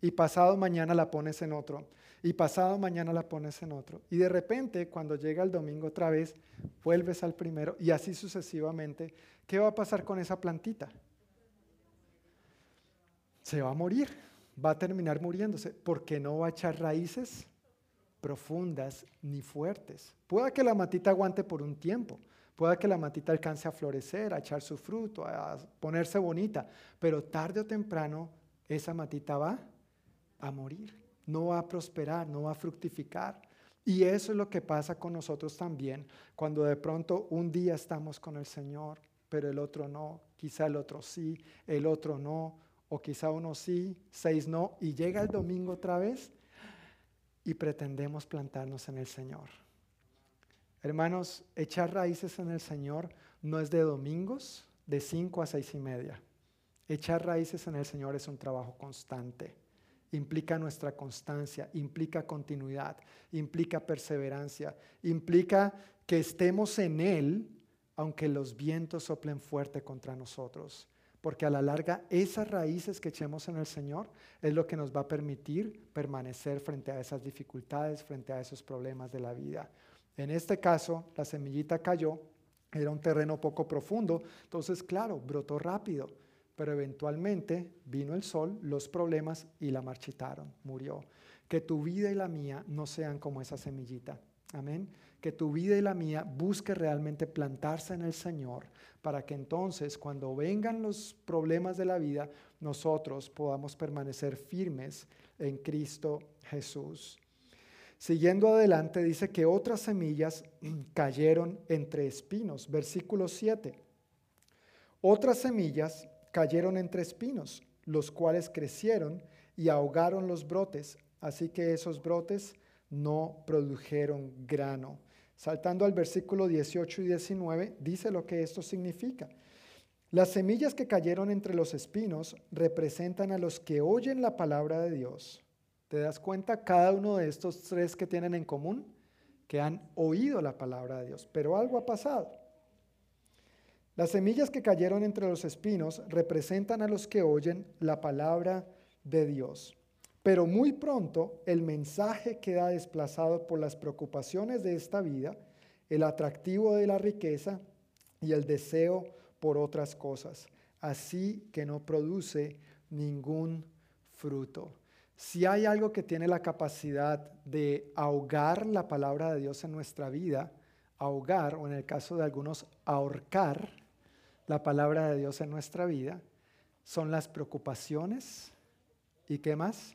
y pasado mañana la pones en otro, y pasado mañana la pones en otro. Y de repente, cuando llega el domingo otra vez, vuelves al primero y así sucesivamente. ¿Qué va a pasar con esa plantita? Se va a morir, va a terminar muriéndose, porque no va a echar raíces profundas ni fuertes. Pueda que la matita aguante por un tiempo, pueda que la matita alcance a florecer, a echar su fruto, a ponerse bonita, pero tarde o temprano esa matita va a morir, no va a prosperar, no va a fructificar. Y eso es lo que pasa con nosotros también, cuando de pronto un día estamos con el Señor, pero el otro no, quizá el otro sí, el otro no, o quizá uno sí, seis no, y llega el domingo otra vez y pretendemos plantarnos en el Señor. Hermanos, echar raíces en el Señor no es de domingos, de cinco a seis y media. Echar raíces en el Señor es un trabajo constante implica nuestra constancia, implica continuidad, implica perseverancia, implica que estemos en Él aunque los vientos soplen fuerte contra nosotros. Porque a la larga esas raíces que echemos en el Señor es lo que nos va a permitir permanecer frente a esas dificultades, frente a esos problemas de la vida. En este caso, la semillita cayó, era un terreno poco profundo, entonces claro, brotó rápido pero eventualmente vino el sol, los problemas y la marchitaron, murió. Que tu vida y la mía no sean como esa semillita. Amén. Que tu vida y la mía busque realmente plantarse en el Señor para que entonces cuando vengan los problemas de la vida, nosotros podamos permanecer firmes en Cristo Jesús. Siguiendo adelante, dice que otras semillas cayeron entre espinos. Versículo 7. Otras semillas cayeron entre espinos, los cuales crecieron y ahogaron los brotes, así que esos brotes no produjeron grano. Saltando al versículo 18 y 19, dice lo que esto significa. Las semillas que cayeron entre los espinos representan a los que oyen la palabra de Dios. ¿Te das cuenta cada uno de estos tres que tienen en común? Que han oído la palabra de Dios, pero algo ha pasado. Las semillas que cayeron entre los espinos representan a los que oyen la palabra de Dios. Pero muy pronto el mensaje queda desplazado por las preocupaciones de esta vida, el atractivo de la riqueza y el deseo por otras cosas, así que no produce ningún fruto. Si hay algo que tiene la capacidad de ahogar la palabra de Dios en nuestra vida, ahogar, o en el caso de algunos, ahorcar, la palabra de Dios en nuestra vida son las preocupaciones y qué más?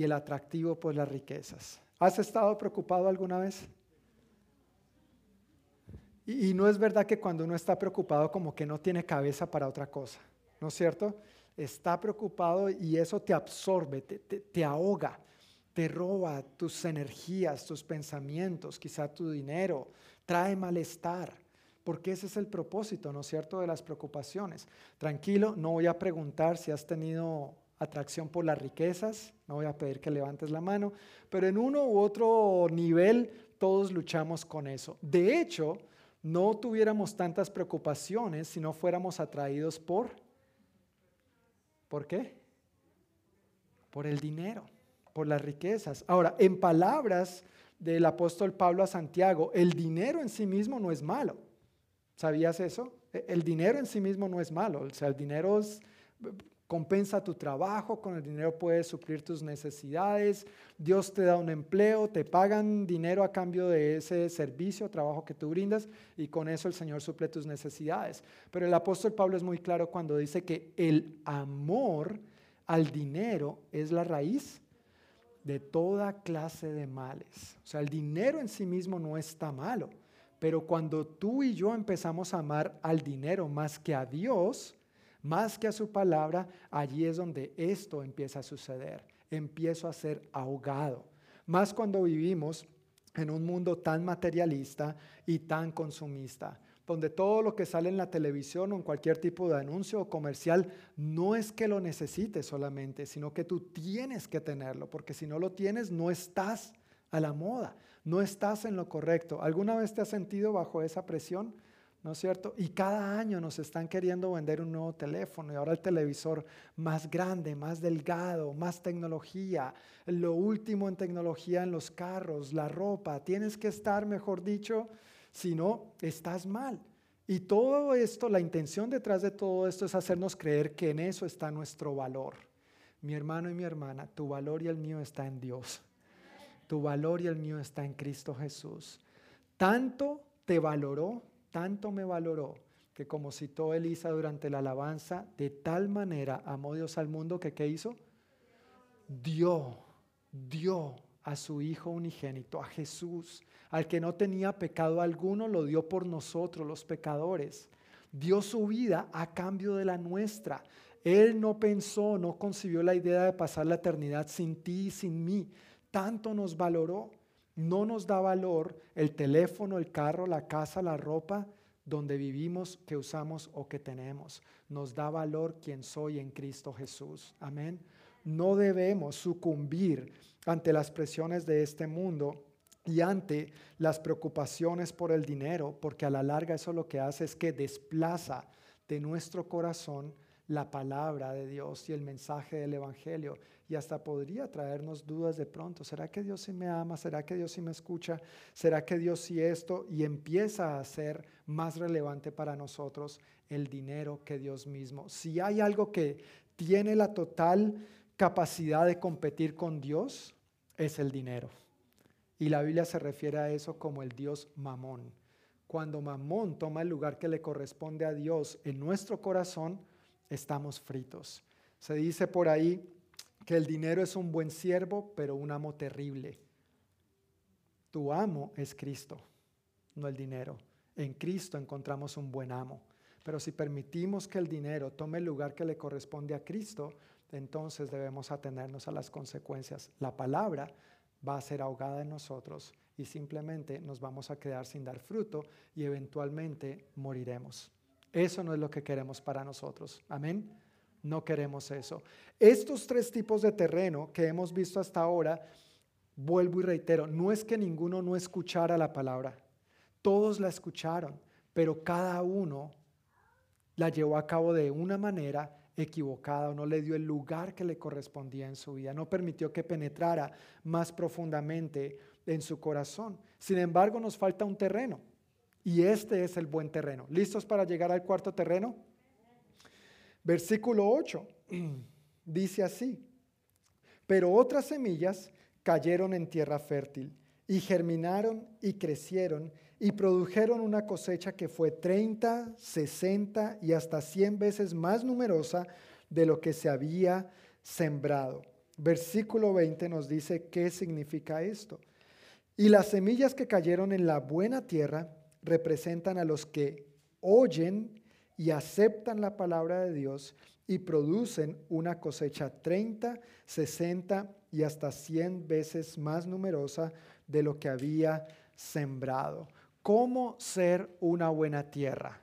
Y el atractivo por las riquezas. ¿Has estado preocupado alguna vez? Y, no es verdad que cuando uno está preocupado como que no tiene cabeza para otra cosa, ¿no es cierto? Está preocupado y eso te absorbe, te, te ahoga, te roba tus energías, tus pensamientos, quizá tu dinero, trae malestar porque ese es el propósito, ¿no es cierto?, de las preocupaciones. Tranquilo, no voy a preguntar si has tenido atracción por las riquezas, no voy a pedir que levantes la mano, pero en uno u otro nivel todos luchamos con eso. De hecho, no tuviéramos tantas preocupaciones si no fuéramos atraídos por... ¿Por qué? Por el dinero, por las riquezas. Ahora, en palabras del apóstol Pablo a Santiago, el dinero en sí mismo no es malo. ¿Sabías eso? E, el dinero en sí mismo no es malo. O sea, el dinero es, compensa tu trabajo, con el dinero puedes suplir tus necesidades, Dios te da un empleo, te pagan dinero a cambio de ese servicio, trabajo que tú brindas y con eso el Señor suple tus necesidades. Pero el apóstol Pablo es muy claro cuando dice que el amor al dinero es la raíz de toda clase de males. O sea, el dinero en sí mismo no está malo, pero cuando tú y yo empezamos a amar al dinero más que a Dios, más que a su palabra, allí es donde esto empieza a suceder. Empiezo a ser ahogado. Más cuando vivimos en un mundo tan materialista y tan consumista, donde todo lo que sale en la televisión o en cualquier tipo de anuncio o comercial no es que lo necesites solamente, sino que tú tienes que tenerlo, porque si no lo tienes no estás a la moda, no estás en lo correcto. ¿Alguna vez te has sentido bajo esa presión? ¿No es cierto? Y cada año nos están queriendo vender un nuevo teléfono y ahora el televisor más grande, más delgado, más tecnología, lo último en tecnología en los carros, la ropa. Tienes que estar, mejor dicho, si no, estás mal. Y todo esto, la intención detrás de todo esto es hacernos creer que en eso está nuestro valor. Mi hermano y mi hermana, tu valor y el mío está en Dios. Tu valor y el mío está en Cristo Jesús. Tanto te valoró tanto me valoró que como citó Elisa durante la alabanza, de tal manera amó Dios al mundo que ¿qué hizo? Dio, dio a su Hijo unigénito, a Jesús, al que no tenía pecado alguno, lo dio por nosotros los pecadores. Dio su vida a cambio de la nuestra. Él no pensó, no concibió la idea de pasar la eternidad sin ti y sin mí. Tanto nos valoró no nos da valor el teléfono, el carro, la casa, la ropa donde vivimos, que usamos o que tenemos. Nos da valor quien soy en Cristo Jesús. Amén. No debemos sucumbir ante las presiones de este mundo y ante las preocupaciones por el dinero, porque a la larga eso lo que hace es que desplaza de nuestro corazón la palabra de Dios y el mensaje del Evangelio y hasta podría traernos dudas de pronto. ¿Será que Dios sí me ama? ¿Será que Dios sí me escucha? ¿Será que Dios sí esto? Y empieza a ser más relevante para nosotros el dinero que Dios mismo. Si hay algo que tiene la total capacidad de competir con Dios, es el dinero. Y la Biblia se refiere a eso como el Dios mamón. Cuando mamón toma el lugar que le corresponde a Dios en nuestro corazón, estamos fritos. Se dice por ahí que el dinero es un buen siervo, pero un amo terrible. Tu amo es Cristo, no el dinero. En Cristo encontramos un buen amo. Pero si permitimos que el dinero tome el lugar que le corresponde a Cristo, entonces debemos atenernos a las consecuencias. La palabra va a ser ahogada en nosotros y simplemente nos vamos a quedar sin dar fruto y eventualmente moriremos. Eso no es lo que queremos para nosotros. Amén. No queremos eso. Estos tres tipos de terreno que hemos visto hasta ahora, vuelvo y reitero, no es que ninguno no escuchara la palabra. Todos la escucharon, pero cada uno la llevó a cabo de una manera equivocada no le dio el lugar que le correspondía en su vida, no permitió que penetrara más profundamente en su corazón. Sin embargo, nos falta un terreno y este es el buen terreno. ¿Listos para llegar al cuarto terreno? Versículo 8 dice así, pero otras semillas cayeron en tierra fértil y germinaron y crecieron y produjeron una cosecha que fue 30, 60 y hasta 100 veces más numerosa de lo que se había sembrado. Versículo 20 nos dice qué significa esto. Y las semillas que cayeron en la buena tierra representan a los que oyen y aceptan la palabra de Dios y producen una cosecha 30, 60 y hasta 100 veces más numerosa de lo que había sembrado. ¿Cómo ser una buena tierra?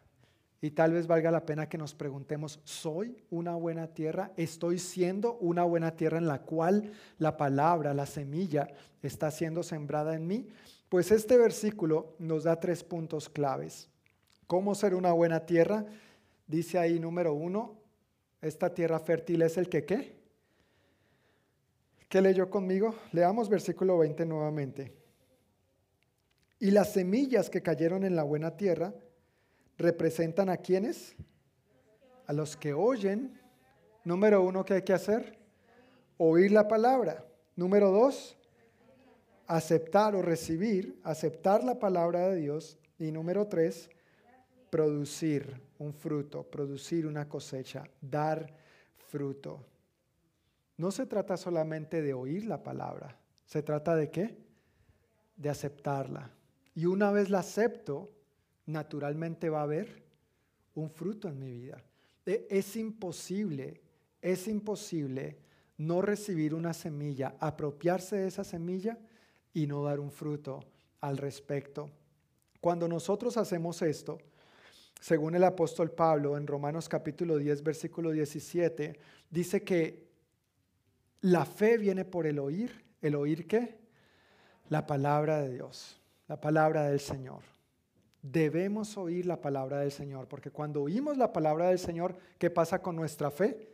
Y tal vez valga la pena que nos preguntemos, ¿soy una buena tierra? ¿Estoy siendo una buena tierra en la cual la palabra, la semilla, está siendo sembrada en mí? Pues este versículo nos da tres puntos claves. ¿Cómo ser una buena tierra? Dice ahí número uno, esta tierra fértil es el que qué. ¿Qué leyó conmigo? Leamos versículo 20 nuevamente. Y las semillas que cayeron en la buena tierra representan a quienes? A los que oyen. Número uno, ¿qué hay que hacer? Oír la palabra. Número dos, aceptar o recibir, aceptar la palabra de Dios. Y número tres, producir un fruto, producir una cosecha, dar fruto. No se trata solamente de oír la palabra, se trata de qué? De aceptarla. Y una vez la acepto, naturalmente va a haber un fruto en mi vida. E, es imposible, es imposible no recibir una semilla, apropiarse de esa semilla y no dar un fruto al respecto. Cuando nosotros hacemos esto, según el apóstol Pablo en Romanos capítulo 10, versículo 17, dice que la fe viene por el oír. ¿El oír qué? La palabra de Dios, la palabra del Señor. Debemos oír la palabra del Señor, porque cuando oímos la palabra del Señor, ¿qué pasa con nuestra fe?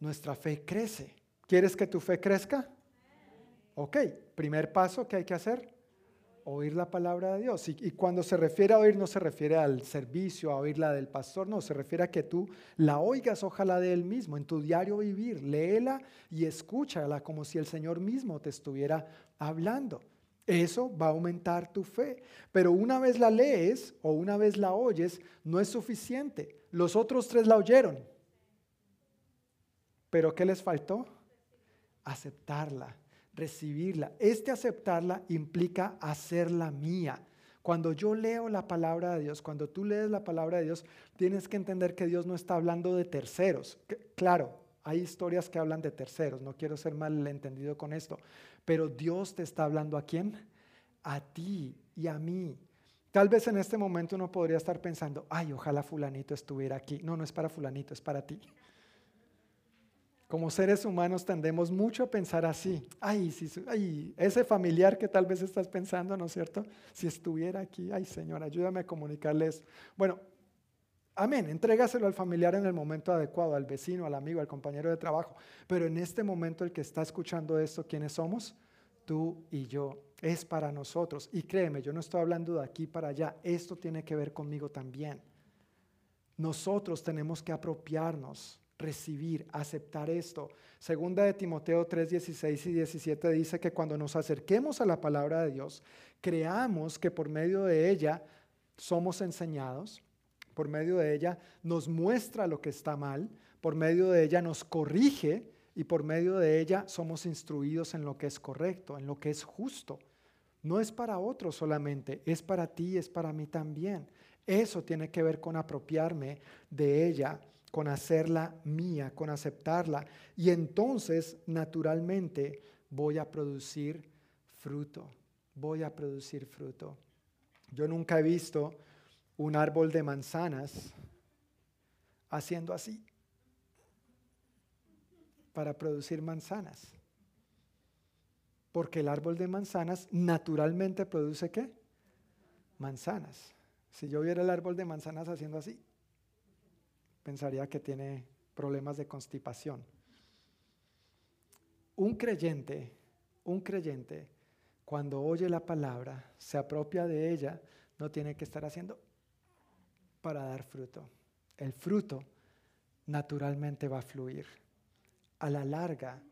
Nuestra fe crece. ¿Quieres que tu fe crezca? Ok, primer paso que hay que hacer, oír la palabra de Dios. Y, cuando se refiere a oír, no se refiere al servicio, a oír la del pastor, no, se refiere a que tú la oigas, ojalá de él mismo, en tu diario vivir, léela y escúchala como si el Señor mismo te estuviera hablando. Eso va a aumentar tu fe. Pero una vez la lees o una vez la oyes, no es suficiente. Los otros tres la oyeron. Pero ¿qué les faltó? Aceptarla recibirla. Este aceptarla implica hacerla mía. Cuando yo leo la palabra de Dios, cuando tú lees la palabra de Dios, tienes que entender que Dios no está hablando de terceros. Claro, hay historias que hablan de terceros, no quiero ser mal entendido con esto, pero Dios te está hablando a quién? A ti y a mí. Tal vez en este momento uno podría estar pensando, ay, ojalá fulanito estuviera aquí. No, no es para fulanito, es para ti. Como seres humanos tendemos mucho a pensar así. Ay, si, ese familiar que tal vez estás pensando, ¿no es cierto? Si estuviera aquí, ay Señor, ayúdame a comunicarles. Bueno, amén, entrégaselo al familiar en el momento adecuado, al vecino, al amigo, al compañero de trabajo. Pero en este momento el que está escuchando esto, ¿quiénes somos? Tú y yo. Es para nosotros. Y créeme, yo no estoy hablando de aquí para allá. Esto tiene que ver conmigo también. Nosotros tenemos que apropiarnos recibir, aceptar esto. Segunda de Timoteo 3, 16 y 17 dice que cuando nos acerquemos a la palabra de Dios, creamos que por medio de ella somos enseñados, por medio de ella nos muestra lo que está mal, por medio de ella nos corrige y por medio de ella somos instruidos en lo que es correcto, en lo que es justo. No es para otros solamente, es para ti, es para mí también. Eso tiene que ver con apropiarme de ella con hacerla mía, con aceptarla. Y entonces, naturalmente, voy a producir fruto. Voy a producir fruto. Yo nunca he visto un árbol de manzanas haciendo así para producir manzanas. Porque el árbol de manzanas naturalmente produce qué? Manzanas. Si yo viera el árbol de manzanas haciendo así, pensaría que tiene problemas de constipación. Un creyente, un creyente, cuando oye la palabra, se apropia de ella, no tiene que estar haciendo para dar fruto. El fruto naturalmente va a fluir. A la larga,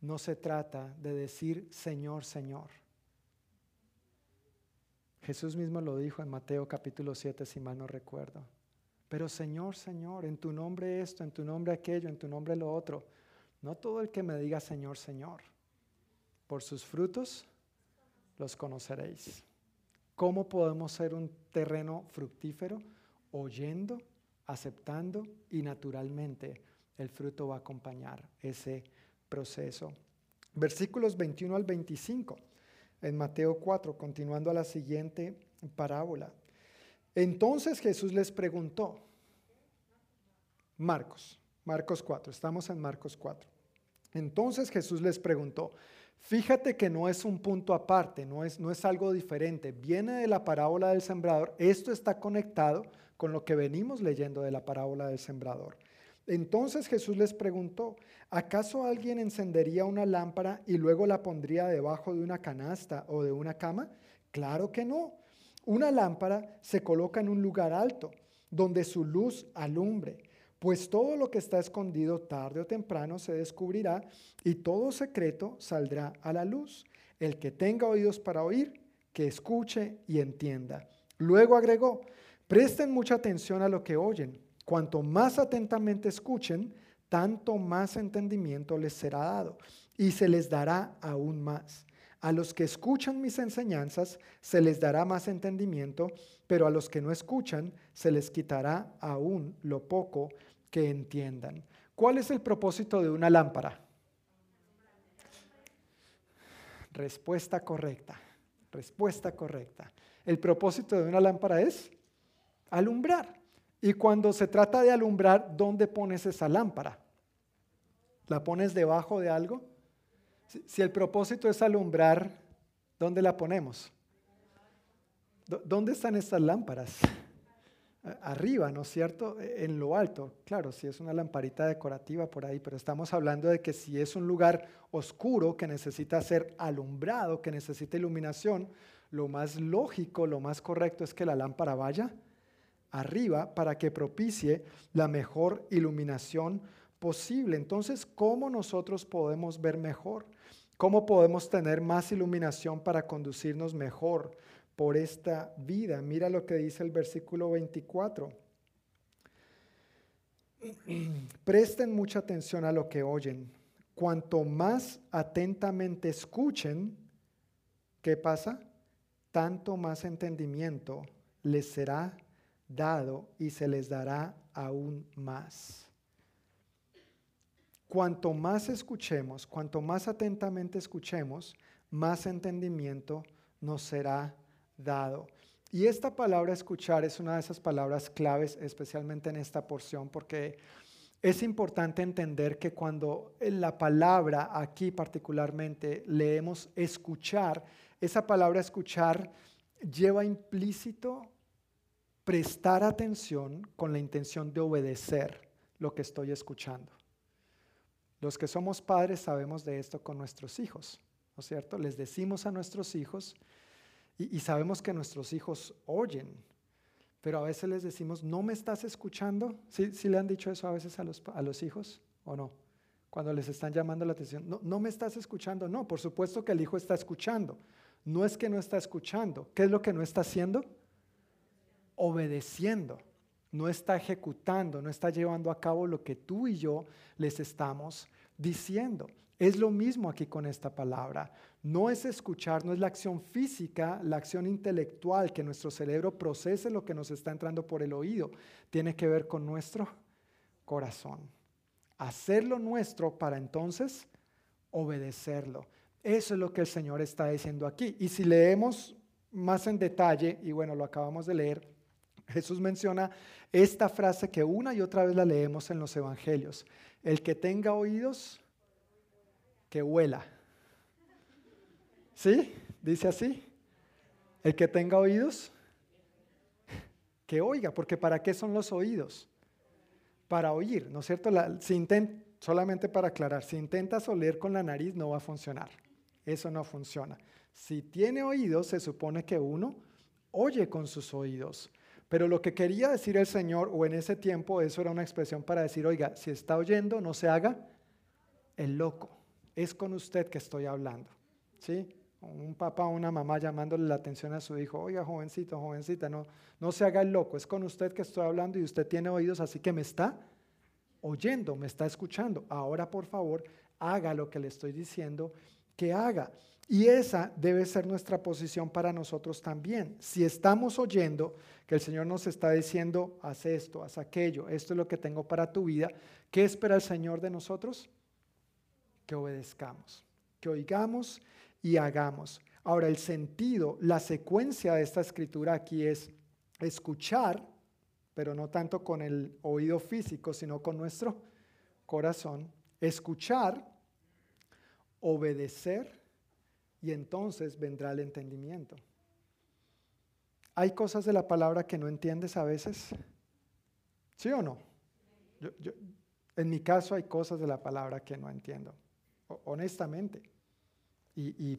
no se trata de decir Señor, Señor. Jesús mismo lo dijo en Mateo capítulo 7, si mal no recuerdo. Pero Señor, Señor, en tu nombre esto, en tu nombre aquello, en tu nombre lo otro. No todo el que me diga Señor, Señor. Por sus frutos los conoceréis. ¿Cómo podemos ser un terreno fructífero? Oyendo, aceptando y naturalmente el fruto va a acompañar ese proceso. Versículos 21 al 25 en Mateo 4, continuando a la siguiente parábola. Entonces Jesús les preguntó, Marcos, Marcos 4, estamos en Marcos 4. Entonces Jesús les preguntó, fíjate que no es un punto aparte, no es, no es algo diferente, viene de la parábola del sembrador, esto está conectado con lo que venimos leyendo de la parábola del sembrador. Entonces Jesús les preguntó, ¿acaso alguien encendería una lámpara y luego la pondría debajo de una canasta o de una cama? Claro que no. Una lámpara se coloca en un lugar alto, donde su luz alumbre, pues todo lo que está escondido tarde o temprano se descubrirá y todo secreto saldrá a la luz. El que tenga oídos para oír, que escuche y entienda. Luego agregó, presten mucha atención a lo que oyen Cuanto más atentamente escuchen, tanto más entendimiento les será dado y se les dará aún más. A los que escuchan mis enseñanzas se les dará más entendimiento, pero a los que no escuchan se les quitará aún lo poco que entiendan. ¿Cuál es el propósito de una lámpara? Respuesta correcta. Respuesta correcta. El propósito de una lámpara es alumbrar. Y cuando se trata de alumbrar, ¿dónde pones esa lámpara? ¿La pones debajo de algo? Si el propósito es alumbrar, ¿dónde la ponemos? ¿Dónde están estas lámparas? Arriba, ¿no es cierto? E, en lo alto. Claro, si es una lamparita decorativa por ahí, pero estamos hablando de que si es un lugar oscuro que necesita ser alumbrado, que necesita iluminación, lo más lógico, lo más correcto es que la lámpara vaya arriba para que propicie la mejor iluminación posible. Entonces, ¿cómo nosotros podemos ver mejor? ¿Cómo podemos tener más iluminación para conducirnos mejor por esta vida? Mira lo que dice el versículo 24. Presten mucha atención a lo que oyen. Cuanto más atentamente escuchen, ¿qué pasa? Tanto más entendimiento les será dado y se les dará aún más. Cuanto más escuchemos, cuanto más atentamente escuchemos, más entendimiento nos será dado. Y esta palabra escuchar es una de esas palabras claves, especialmente en esta porción, porque es importante entender que cuando en la palabra aquí particularmente leemos escuchar, esa palabra escuchar lleva implícito prestar atención con la intención de obedecer lo que estoy escuchando. Los que somos padres sabemos de esto con nuestros hijos, ¿no es cierto? Les decimos a nuestros hijos y, sabemos que nuestros hijos oyen, pero a veces les decimos, ¿no me estás escuchando? ¿Sí, le han dicho eso a veces a los, a los hijos o no? Cuando les están llamando la atención, no, no me estás escuchando. No, por supuesto que el hijo está escuchando. No es que no está escuchando. ¿Qué es lo que no está haciendo? obedeciendo, no está ejecutando, no está llevando a cabo lo que tú y yo les estamos diciendo. Es lo mismo aquí con esta palabra. No es escuchar, no es la acción física, la acción intelectual, que nuestro cerebro procese lo que nos está entrando por el oído. Tiene que ver con nuestro corazón. Hacerlo nuestro para entonces obedecerlo. Eso es lo que el Señor está diciendo aquí. Y si leemos más en detalle, y bueno, lo acabamos de leer, Jesús menciona esta frase que una y otra vez la leemos en los evangelios. El que tenga oídos, que huela. ¿Sí? Dice así. El que tenga oídos, que oiga, porque ¿para qué son los oídos? Para oír, ¿no es cierto? si solamente para aclarar, si intentas oler con la nariz no va a funcionar. Eso no funciona. Si tiene oídos, se supone que uno oye con sus oídos. Pero lo que quería decir el Señor, o en ese tiempo, eso era una expresión para decir, oiga, si está oyendo, no se haga el loco. Es con usted que estoy hablando. ¿Sí? Un papá o una mamá llamándole la atención a su hijo, oiga, jovencito, jovencita, no, no se haga el loco. Es con usted que estoy hablando y usted tiene oídos, así que me está oyendo, me está escuchando. Ahora, por favor, haga lo que le estoy diciendo que haga. Y esa debe ser nuestra posición para nosotros también. Si estamos oyendo que el Señor nos está diciendo, haz esto, haz aquello, esto es lo que tengo para tu vida, ¿qué espera el Señor de nosotros? Que obedezcamos, que oigamos y hagamos. Ahora, el sentido, la secuencia de esta escritura aquí es escuchar, pero no tanto con el oído físico, sino con nuestro corazón. Escuchar obedecer y entonces vendrá el entendimiento. ¿Hay cosas de la palabra que no entiendes a veces? ¿Sí o no? en mi caso hay cosas de la palabra que no entiendo, honestamente. Y,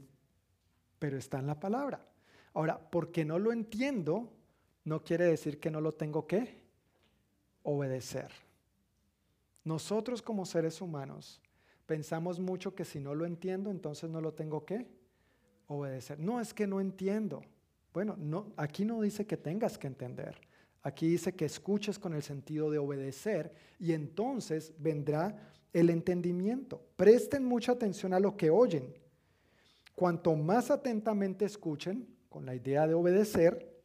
pero está en la palabra. Ahora, porque no lo entiendo, no quiere decir que no lo tengo que obedecer. Nosotros como seres humanos pensamos mucho que si no lo entiendo, entonces no lo tengo que obedecer. No es que no entiendo. Bueno, no, aquí no dice que tengas que entender. Aquí dice que escuches con el sentido de obedecer y entonces vendrá el entendimiento. Presten mucha atención a lo que oyen. Cuanto más atentamente escuchen con la idea de obedecer,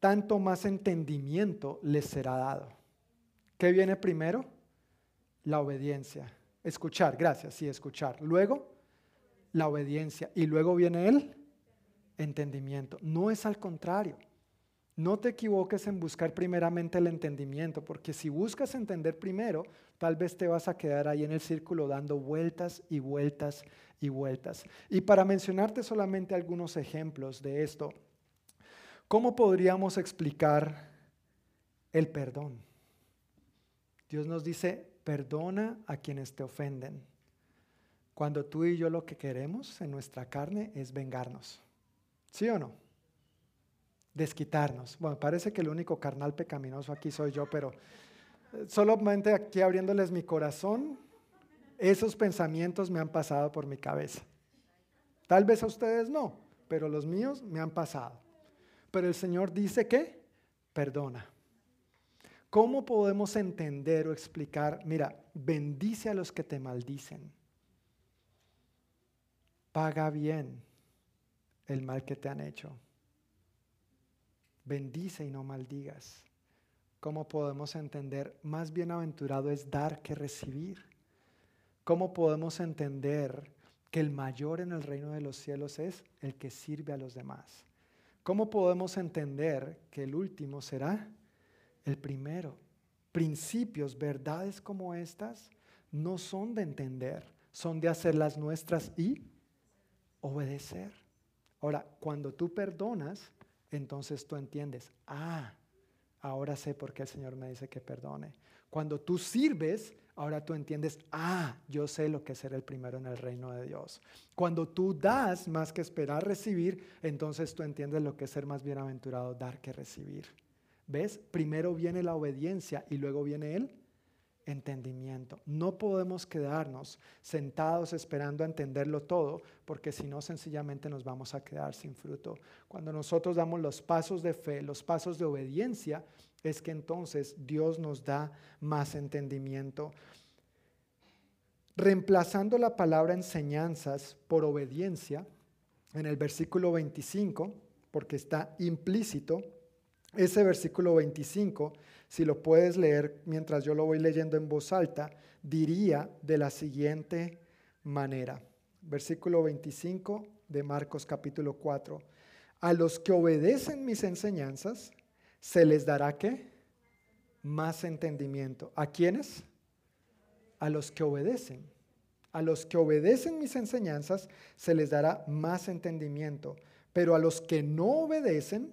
tanto más entendimiento les será dado. ¿Qué viene primero? La obediencia. Escuchar, gracias, sí, escuchar. Luego, la obediencia. Y luego viene el entendimiento. No es al contrario. No te equivoques en buscar primeramente el entendimiento, porque si buscas entender primero, tal vez te vas a quedar ahí en el círculo dando vueltas y vueltas y vueltas. Y para mencionarte solamente algunos ejemplos de esto, ¿cómo podríamos explicar el perdón? Dios nos dice, perdona a quienes te ofenden. Cuando tú y yo lo que queremos en nuestra carne es vengarnos. ¿Sí o no? desquitarnos. Bueno, parece que el único carnal pecaminoso aquí soy yo, pero eh, solamente aquí abriéndoles mi corazón, esos pensamientos me han pasado por mi cabeza. Tal vez a ustedes no, pero los míos me han pasado. Pero el Señor dice que perdona. ¿Cómo podemos entender o explicar? Mira, bendice a los que te maldicen. Paga bien el mal que te han hecho bendice y no maldigas. ¿Cómo podemos entender? Más bienaventurado es dar que recibir. ¿Cómo podemos entender que el mayor en el reino de los cielos es el que sirve a los demás? ¿Cómo podemos entender que el último será el primero? Principios, verdades como estas no son de entender, son de hacerlas nuestras y obedecer. Ahora, cuando tú perdonas, entonces tú entiendes, ah, ahora sé por qué el Señor me dice que perdone. Cuando tú sirves, ahora tú entiendes, ah, yo sé lo que es ser el primero en el reino de Dios. Cuando tú das más que esperar recibir, entonces tú entiendes lo que es ser más bienaventurado, dar que recibir. ¿Ves? Primero viene la obediencia y luego viene Él entendimiento. No podemos quedarnos sentados esperando a entenderlo todo, porque si no, sencillamente nos vamos a quedar sin fruto. Cuando nosotros damos los pasos de fe, los pasos de obediencia, es que entonces Dios nos da más entendimiento. Reemplazando la palabra enseñanzas por obediencia, en el versículo 25, porque está implícito, ese versículo 25 si lo puedes leer mientras yo lo voy leyendo en voz alta, diría de la siguiente manera. Versículo 25 de Marcos capítulo 4. A los que obedecen mis enseñanzas, se les dará qué? Más entendimiento. ¿A quiénes? A los que obedecen. A los que obedecen mis enseñanzas, se les dará más entendimiento. Pero a los que no obedecen,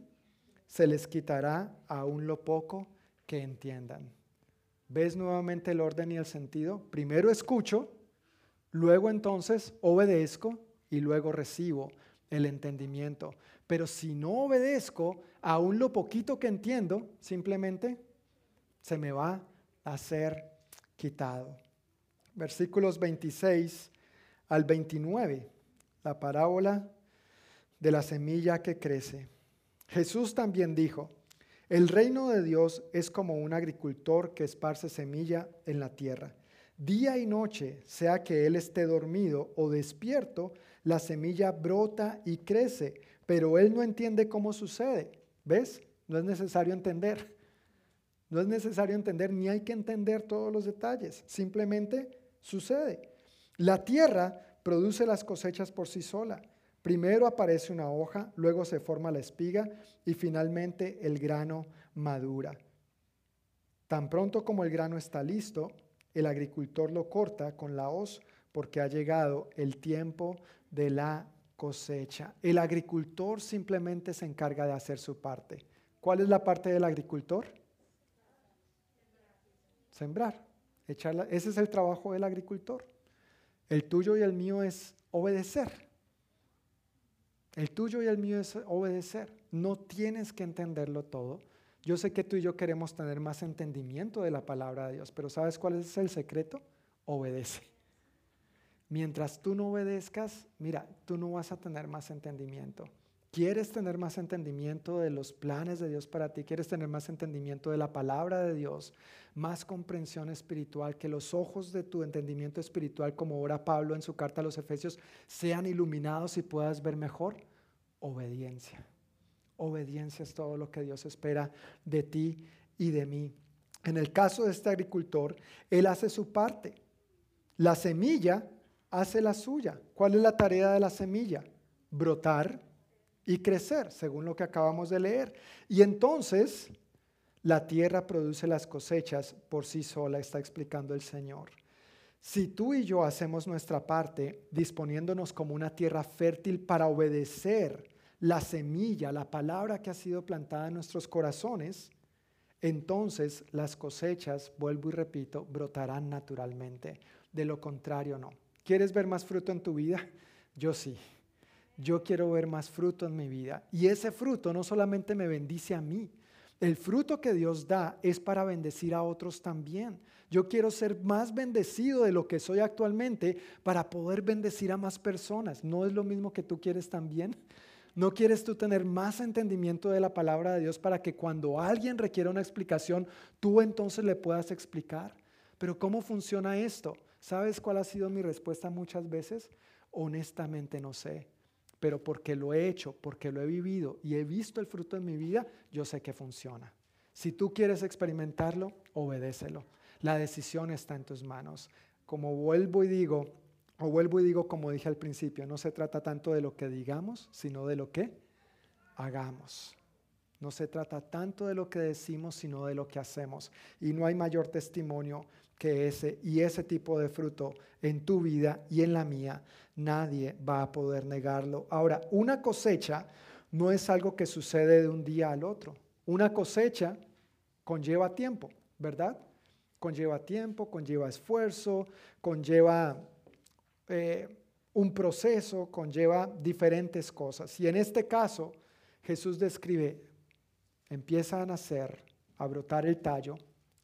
se les quitará aún lo poco que entiendan. ¿Ves nuevamente el orden y el sentido? Primero escucho, luego entonces obedezco y luego recibo el entendimiento. Pero si no obedezco, aún lo poquito que entiendo, simplemente se me va a ser quitado. Versículos 26 al 29, la parábola de la semilla que crece. Jesús también dijo, el reino de Dios es como un agricultor que esparce semilla en la tierra. Día y noche, sea que él esté dormido o despierto, la semilla brota y crece, pero él no entiende cómo sucede. ¿Ves? No es necesario entender. No es necesario entender ni hay que entender todos los detalles. Simplemente sucede. La tierra produce las cosechas por sí sola. Primero aparece una hoja, luego se forma la espiga y finalmente el grano madura. Tan pronto como el grano está listo, el agricultor lo corta con la hoz porque ha llegado el tiempo de la cosecha. El agricultor simplemente se encarga de hacer su parte. ¿Cuál es la parte del agricultor? Sembrar. Echarla. Ese es el trabajo del agricultor. El tuyo y el mío es obedecer. El tuyo y el mío es obedecer. No tienes que entenderlo todo. Yo sé que tú y yo queremos tener más entendimiento de la palabra de Dios, pero ¿sabes cuál es el secreto? Obedece. Mientras tú no obedezcas, mira, tú no vas a tener más entendimiento. ¿Quieres tener más entendimiento de los planes de Dios para ti? ¿Quieres tener más entendimiento de la palabra de Dios? Más comprensión espiritual, que los ojos de tu entendimiento espiritual, como ora Pablo en su carta a los Efesios, sean iluminados y puedas ver mejor. Obediencia. Obediencia es todo lo que Dios espera de ti y de mí. En el caso de este agricultor, él hace su parte. La semilla hace la suya. ¿Cuál es la tarea de la semilla? Brotar y crecer, según lo que acabamos de leer. Y entonces la tierra produce las cosechas por sí sola, está explicando el Señor. Si tú y yo hacemos nuestra parte, disponiéndonos como una tierra fértil para obedecer la semilla, la palabra que ha sido plantada en nuestros corazones, entonces las cosechas, vuelvo y repito, brotarán naturalmente. De lo contrario, no. ¿Quieres ver más fruto en tu vida? Yo sí. Yo quiero ver más fruto en mi vida. Y ese fruto no solamente me bendice a mí. El fruto que Dios da es para bendecir a otros también. Yo quiero ser más bendecido de lo que soy actualmente para poder bendecir a más personas. ¿No es lo mismo que tú quieres también? ¿No quieres tú tener más entendimiento de la palabra de Dios para que cuando alguien requiera una explicación, tú entonces le puedas explicar? Pero ¿cómo funciona esto? ¿Sabes cuál ha sido mi respuesta muchas veces? Honestamente no sé, pero porque lo he hecho, porque lo he vivido y he visto el fruto en mi vida, yo sé que funciona. Si tú quieres experimentarlo, obedécelo. La decisión está en tus manos. Como vuelvo y digo, o vuelvo y digo como dije al principio, no se trata tanto de lo que digamos, sino de lo que hagamos. No se trata tanto de lo que decimos, sino de lo que hacemos. Y no hay mayor testimonio ese y ese tipo de fruto en tu vida y en la mía, nadie va a poder negarlo. Ahora, una cosecha no es algo que sucede de un día al otro. Una cosecha conlleva tiempo, ¿verdad? Conlleva tiempo, conlleva esfuerzo, conlleva eh, un proceso, conlleva diferentes cosas. Y en este caso, Jesús describe, empieza a nacer, a brotar el tallo,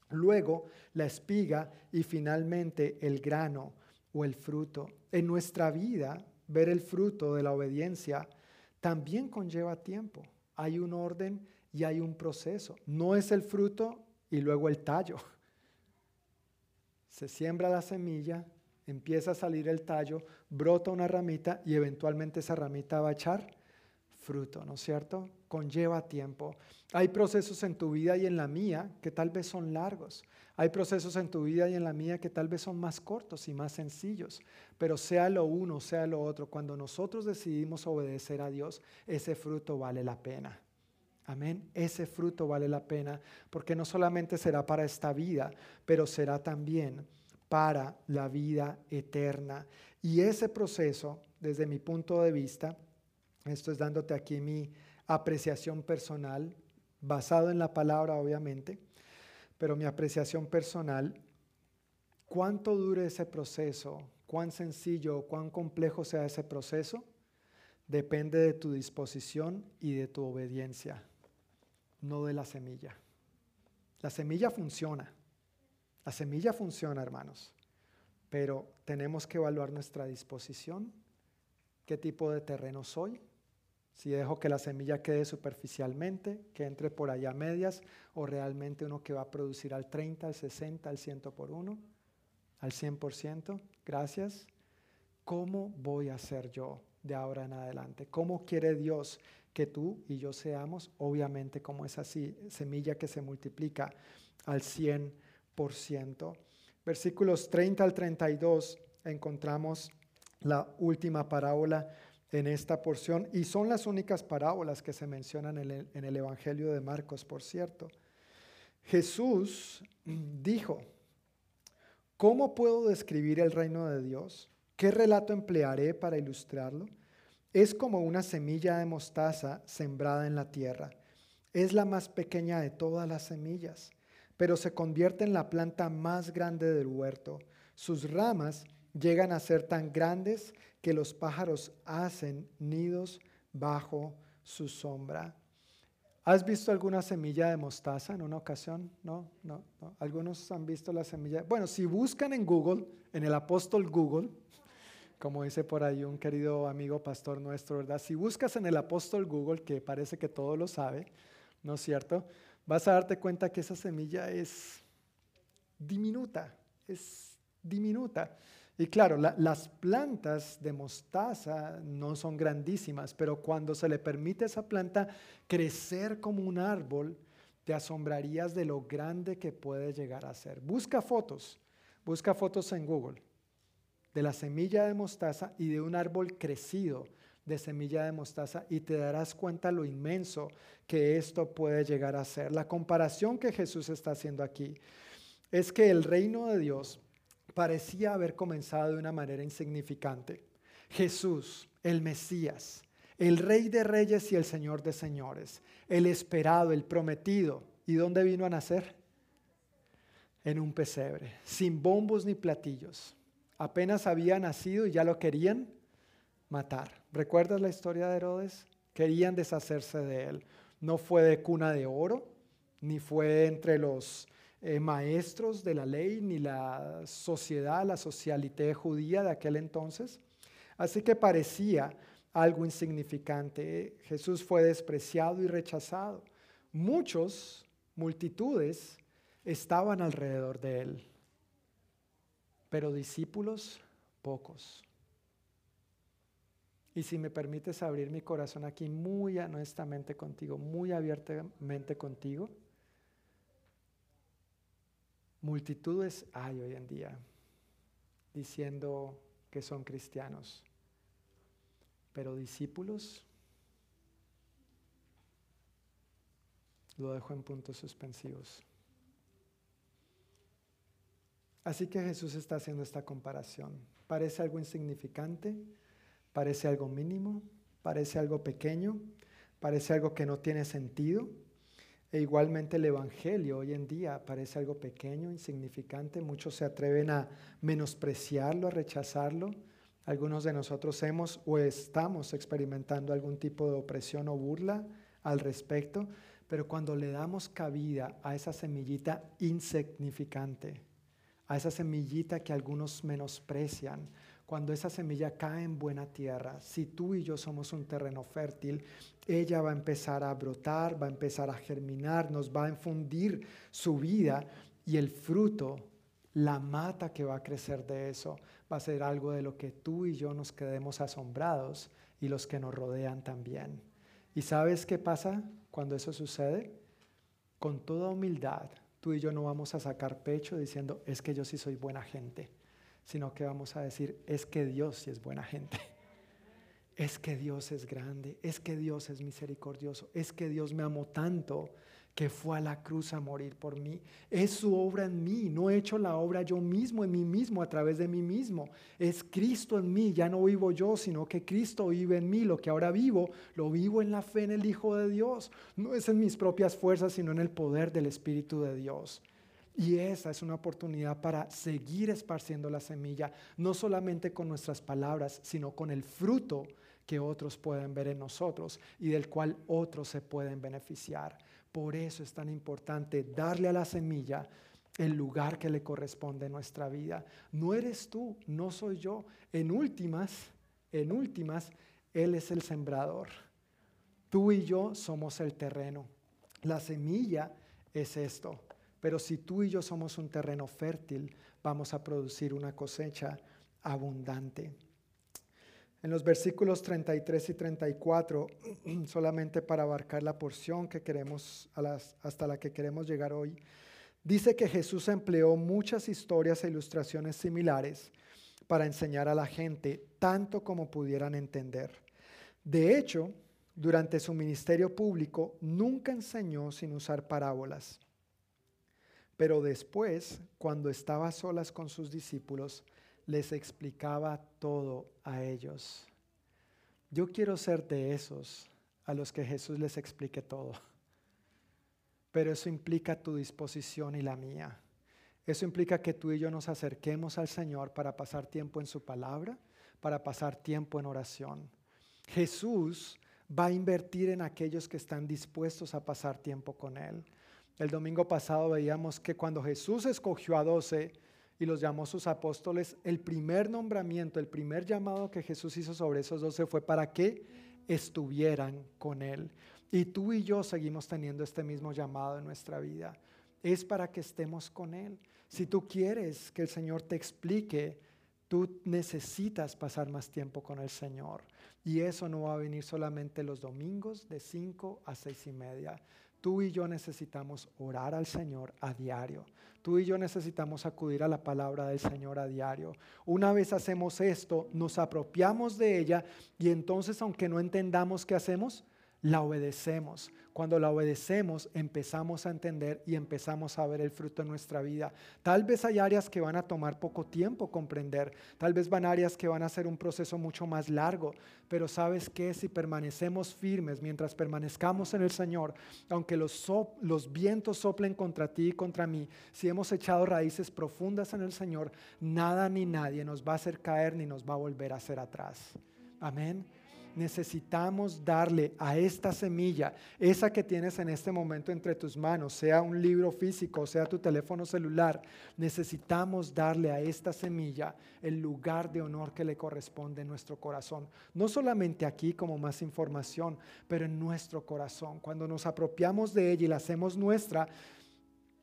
luego la espiga y finalmente el grano o el fruto. En nuestra vida, ver el fruto de la obediencia también conlleva tiempo. Hay un orden y hay un proceso. No es el fruto y luego el tallo. Se siembra la semilla, empieza a salir el tallo, brota una ramita y eventualmente esa ramita va a echar fruto, ¿no es cierto? Conlleva tiempo. Hay procesos en tu vida y en la mía que tal vez son largos. Hay procesos en tu vida y en la mía que tal vez son más cortos y más sencillos. Pero sea lo uno, sea lo otro, cuando nosotros decidimos obedecer a Dios, ese fruto vale la pena. Amén. Ese fruto vale la pena porque no solamente será para esta vida, pero será también para la vida eterna. Y ese proceso, desde mi punto de vista, esto es dándote aquí mi apreciación personal, basado en la palabra obviamente, pero mi apreciación personal, cuánto dure ese proceso, cuán sencillo, cuán complejo sea ese proceso, depende de tu disposición y de tu obediencia, no de la semilla. La semilla funciona, la semilla funciona, hermanos, pero tenemos que evaluar nuestra disposición, qué tipo de terreno soy, si dejo que la semilla quede superficialmente, que entre por allá medias, o realmente uno que va a producir al 30, al 60, al 100 por uno, al 100%, gracias. ¿Cómo voy a ser yo de ahora en adelante? ¿Cómo quiere Dios que tú y yo seamos? Obviamente como es así, semilla que se multiplica al 100%. Versículos 30 al 32 encontramos la última parábola en esta porción y son las únicas parábolas que se mencionan en el, Evangelio de Marcos, por cierto. Jesús dijo, ¿cómo puedo describir el reino de Dios? ¿Qué relato emplearé para ilustrarlo? Es como una semilla de mostaza sembrada en la tierra. Es la más pequeña de todas las semillas, pero se convierte en la planta más grande del huerto. Sus ramas llegan a ser tan grandes que los pájaros hacen nidos bajo su sombra. ¿Has visto alguna semilla de mostaza en una ocasión? No, no, no. Algunos han visto la semilla. Bueno, si buscan en Google, en el apóstol Google, como dice por ahí un querido amigo pastor nuestro, ¿verdad? Si buscas en el apóstol Google, que parece que todo lo sabe, ¿no es cierto? Vas a darte cuenta que esa semilla es diminuta, es diminuta. Y claro, las plantas de mostaza no son grandísimas, pero cuando se le permite a esa planta crecer como un árbol, te asombrarías de lo grande que puede llegar a ser. Busca fotos, busca fotos en Google de la semilla de mostaza y de un árbol crecido de semilla de mostaza y te darás cuenta lo inmenso que esto puede llegar a ser. La comparación que Jesús está haciendo aquí es que el reino de Dios parecía haber comenzado de una manera insignificante. Jesús, el Mesías, el Rey de Reyes y el Señor de Señores, el esperado, el prometido. ¿Y dónde vino a nacer? En un pesebre, sin bombos ni platillos. Apenas había nacido y ya lo querían matar. ¿Recuerdas la historia de Herodes? Querían deshacerse de él. No fue de cuna de oro, ni fue entre los eh, maestros de la ley ni la sociedad, la socialité judía de aquel entonces. Así que parecía algo insignificante. Jesús fue despreciado y rechazado. Muchos, multitudes, estaban alrededor de él, pero discípulos, pocos. Y si me permites abrir mi corazón aquí muy honestamente contigo, muy abiertamente contigo, Multitudes hay hoy en día diciendo que son cristianos, pero discípulos lo dejo en puntos suspensivos. Así que Jesús está haciendo esta comparación. Parece algo insignificante, parece algo mínimo, parece algo pequeño, parece algo que no tiene sentido e igualmente el Evangelio hoy en día parece algo pequeño, insignificante. Muchos se atreven a menospreciarlo, a rechazarlo. Algunos de nosotros hemos o estamos experimentando algún tipo de opresión o burla al respecto. Pero cuando le damos cabida a esa semillita insignificante, a esa semillita que algunos menosprecian, cuando esa semilla cae en buena tierra, si tú y yo somos un terreno fértil, ella va a empezar a brotar, va a empezar a germinar, nos va a infundir su vida y el fruto, la mata que va a crecer de eso, va a ser algo de lo que tú y yo nos quedemos asombrados y los que nos rodean también. ¿Y sabes qué pasa cuando eso sucede? Con toda humildad, tú y yo no vamos a sacar pecho diciendo, es que yo sí soy buena gente sino que vamos a decir, es que Dios sí es buena gente. Es que Dios es grande, es que Dios es misericordioso, es que Dios me amó tanto que fue a la cruz a morir por mí. Es su obra en mí, no he hecho la obra yo mismo, en mí mismo, a través de mí mismo. Es Cristo en mí, ya no vivo yo, sino que Cristo vive en mí. Lo que ahora vivo, lo vivo en la fe en el Hijo de Dios. No es en mis propias fuerzas, sino en el poder del Espíritu de Dios. Y esa es una oportunidad para seguir esparciendo la semilla, no solamente con nuestras palabras, sino con el fruto que otros pueden ver en nosotros y del cual otros se pueden beneficiar. Por eso es tan importante darle a la semilla el lugar que le corresponde en nuestra vida. No eres tú, no soy yo. En últimas, en últimas, Él es el sembrador. Tú y yo somos el terreno. La semilla es esto. Pero si tú y yo somos un terreno fértil, vamos a producir una cosecha abundante. En los versículos 33 y 34, solamente para abarcar la porción que queremos, hasta la que queremos llegar hoy, dice que Jesús empleó muchas historias e ilustraciones similares para enseñar a la gente tanto como pudieran entender. De hecho, durante su ministerio público nunca enseñó sin usar parábolas. Pero después, cuando estaba a solas con sus discípulos, les explicaba todo a ellos. Yo quiero ser de esos a los que Jesús les explique todo. Pero eso implica tu disposición y la mía. Eso implica que tú y yo nos acerquemos al Señor para pasar tiempo en su palabra, para pasar tiempo en oración. Jesús va a invertir en aquellos que están dispuestos a pasar tiempo con Él. El domingo pasado veíamos que cuando Jesús escogió a doce y los llamó sus apóstoles, el primer nombramiento, el primer llamado que Jesús hizo sobre esos doce fue para que estuvieran con Él. Y tú y yo seguimos teniendo este mismo llamado en nuestra vida. Es para que estemos con Él. Si tú quieres que el Señor te explique, tú necesitas pasar más tiempo con el Señor. Y eso no va a venir solamente los domingos de 5 a seis y media. Tú y yo necesitamos orar al Señor a diario. Tú y yo necesitamos acudir a la palabra del Señor a diario. Una vez hacemos esto, nos apropiamos de ella y entonces aunque no entendamos qué hacemos, la obedecemos. Cuando la obedecemos, empezamos a entender y empezamos a ver el fruto en nuestra vida. Tal vez hay áreas que van a tomar poco tiempo comprender, tal vez van áreas que van a ser un proceso mucho más largo, pero sabes que si permanecemos firmes mientras permanezcamos en el Señor, aunque los, los vientos soplen contra ti y contra mí, si hemos echado raíces profundas en el Señor, nada ni nadie nos va a hacer caer ni nos va a volver a hacer atrás. Amén necesitamos darle a esta semilla, esa que tienes en este momento entre tus manos, sea un libro físico, sea tu teléfono celular, necesitamos darle a esta semilla el lugar de honor que le corresponde en nuestro corazón. No solamente aquí como más información, pero en nuestro corazón. Cuando nos apropiamos de ella y la hacemos nuestra,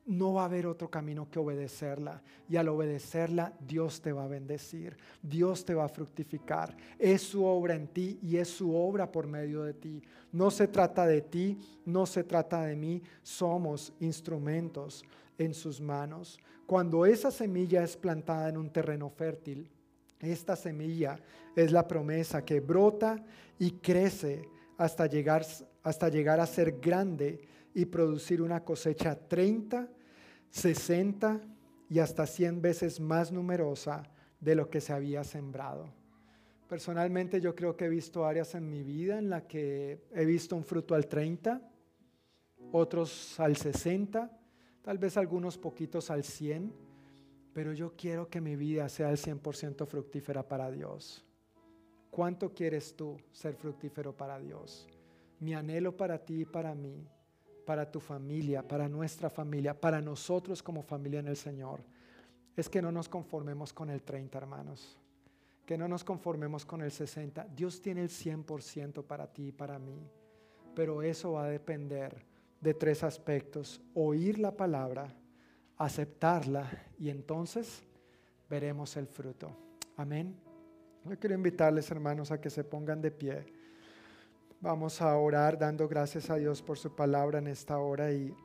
no va a haber otro camino que obedecerla. Y al obedecerla, Dios te va a bendecir, Dios te va a fructificar. Es su obra en ti y es su obra por medio de ti. No se trata de ti, no se trata de mí, somos instrumentos en sus manos. Cuando esa semilla es plantada en un terreno fértil, esta semilla es la promesa que brota y crece hasta llegar, hasta llegar a ser grande y producir una cosecha 30, 60 y hasta 100 veces más numerosa de lo que se había sembrado. Personalmente yo creo que he visto áreas en mi vida en la que he visto un fruto al 30, otros al 60, tal vez algunos poquitos al 100, pero yo quiero que mi vida sea el 100% fructífera para Dios. ¿Cuánto quieres tú ser fructífero para Dios? Mi anhelo para ti y para mí para tu familia, para nuestra familia, para nosotros como familia en el Señor, es que no nos conformemos con el 30, hermanos, que no nos conformemos con el 60. Dios tiene el 100% para ti y para mí, pero eso va a depender de tres aspectos, oír la palabra, aceptarla y entonces veremos el fruto. Amén. Yo quiero invitarles, hermanos, a que se pongan de pie. Vamos a orar dando gracias a Dios por su palabra en esta hora y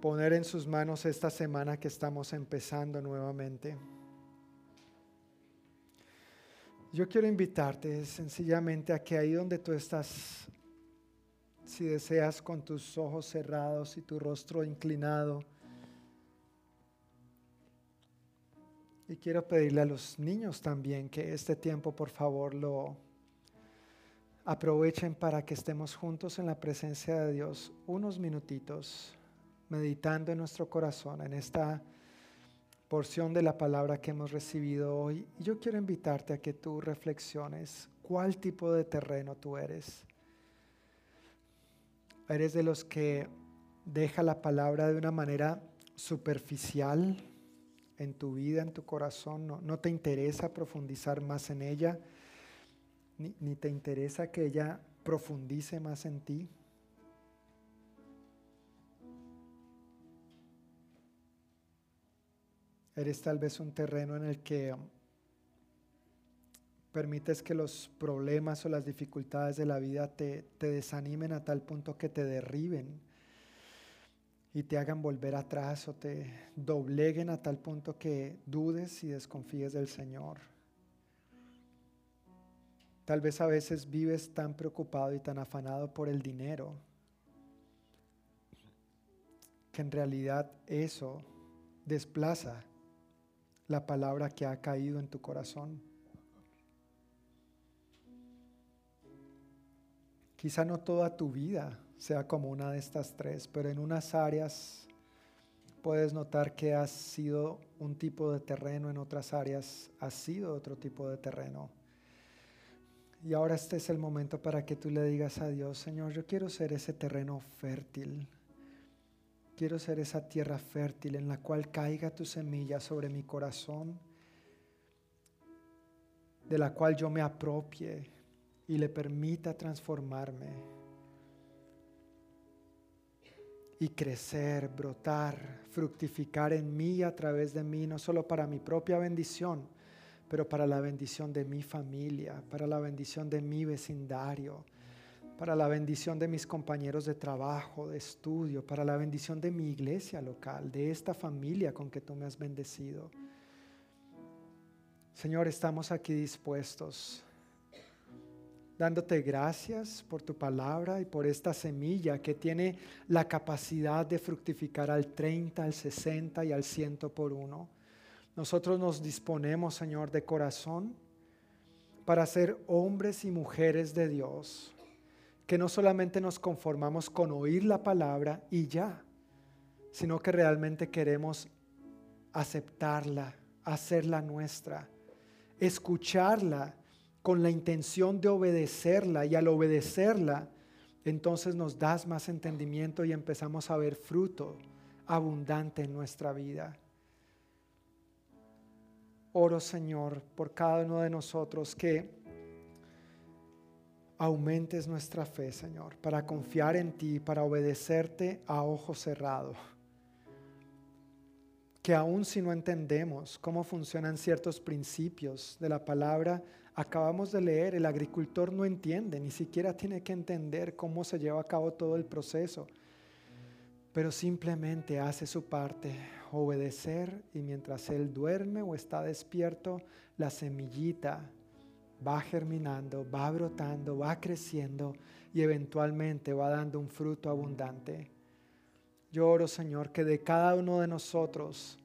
poner en sus manos esta semana que estamos empezando nuevamente. Yo quiero invitarte sencillamente a que ahí donde tú estás, si deseas con tus ojos cerrados y tu rostro inclinado, y quiero pedirle a los niños también que este tiempo por favor lo aprovechen para que estemos juntos en la presencia de Dios unos minutitos, meditando en nuestro corazón, en esta porción de la palabra que hemos recibido hoy. Yo quiero invitarte a que tú reflexiones cuál tipo de terreno tú eres. ¿Eres de los que deja la palabra de una manera superficial en tu vida, en tu corazón? ¿No, no te interesa profundizar más en ella? Ni, te interesa que ella profundice más en ti. Eres tal vez un terreno en el que permites que los problemas o las dificultades de la vida te, te, desanimen a tal punto que te derriben y te hagan volver atrás o te dobleguen a tal punto que dudes y desconfíes del Señor. Tal vez a veces vives tan preocupado y tan afanado por el dinero que en realidad eso desplaza la palabra que ha caído en tu corazón. Quizá no toda tu vida sea como una de estas tres, pero en unas áreas puedes notar que has sido un tipo de terreno, en otras áreas has sido otro tipo de terreno. Y ahora este es el momento para que tú le digas a Dios, Señor, yo quiero ser ese terreno fértil. Quiero ser esa tierra fértil en la cual caiga tu semilla sobre mi corazón, de la cual yo me apropie y le permita transformarme y crecer, brotar, fructificar en mí a través de mí, no solo para mi propia bendición, pero para la bendición de mi familia, para la bendición de mi vecindario, para la bendición de mis compañeros de trabajo, de estudio, para la bendición de mi iglesia local, de esta familia con que tú me has bendecido. Señor, estamos aquí dispuestos dándote gracias por tu palabra y por esta semilla que tiene la capacidad de fructificar al 30, al 60 y al 100 por uno. Nosotros nos disponemos, Señor, de corazón para ser hombres y mujeres de Dios, que no solamente nos conformamos con oír la palabra y ya, sino que realmente queremos aceptarla, hacerla nuestra, escucharla con la intención de obedecerla y al obedecerla, entonces nos das más entendimiento y empezamos a ver fruto abundante en nuestra vida. Oro Señor por cada uno de nosotros que aumentes nuestra fe, Señor, para confiar en ti, para obedecerte a ojo cerrado. Que aun si no entendemos cómo funcionan ciertos principios de la palabra, acabamos de leer, el agricultor no entiende, ni siquiera tiene que entender cómo se lleva a cabo todo el proceso, pero simplemente hace su parte, obedecer y mientras él duerme o está despierto, la semillita va germinando, va brotando, va creciendo y eventualmente va dando un fruto abundante. Yo oro, Señor, que de cada uno de nosotros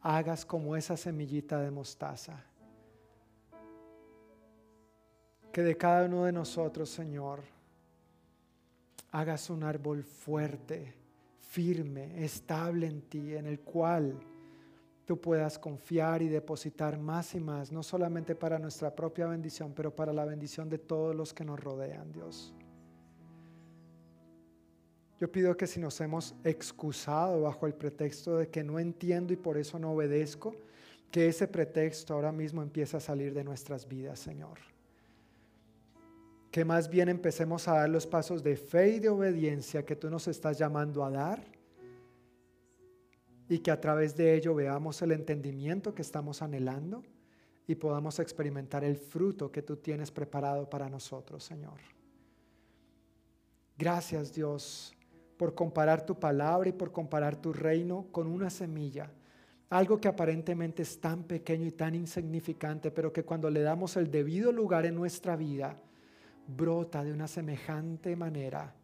hagas como esa semillita de mostaza que de cada uno de nosotros, Señor, hagas un árbol fuerte, firme, estable en ti, en el cual tú puedas confiar y depositar más y más, no solamente para nuestra propia bendición, pero para la bendición de todos los que nos rodean, Dios. Yo pido que si nos hemos excusado bajo el pretexto de que no entiendo y por eso no obedezco, que ese pretexto ahora mismo empiece a salir de nuestras vidas, Señor que más bien empecemos a dar los pasos de fe y de obediencia que tú nos estás llamando a dar y que a través de ello veamos el entendimiento que estamos anhelando y podamos experimentar el fruto que tú tienes preparado para nosotros, Señor. Gracias Dios por comparar tu palabra y por comparar tu reino con una semilla, algo que aparentemente es tan pequeño y tan insignificante, pero que cuando le damos el debido lugar en nuestra vida, brota de una semejante manera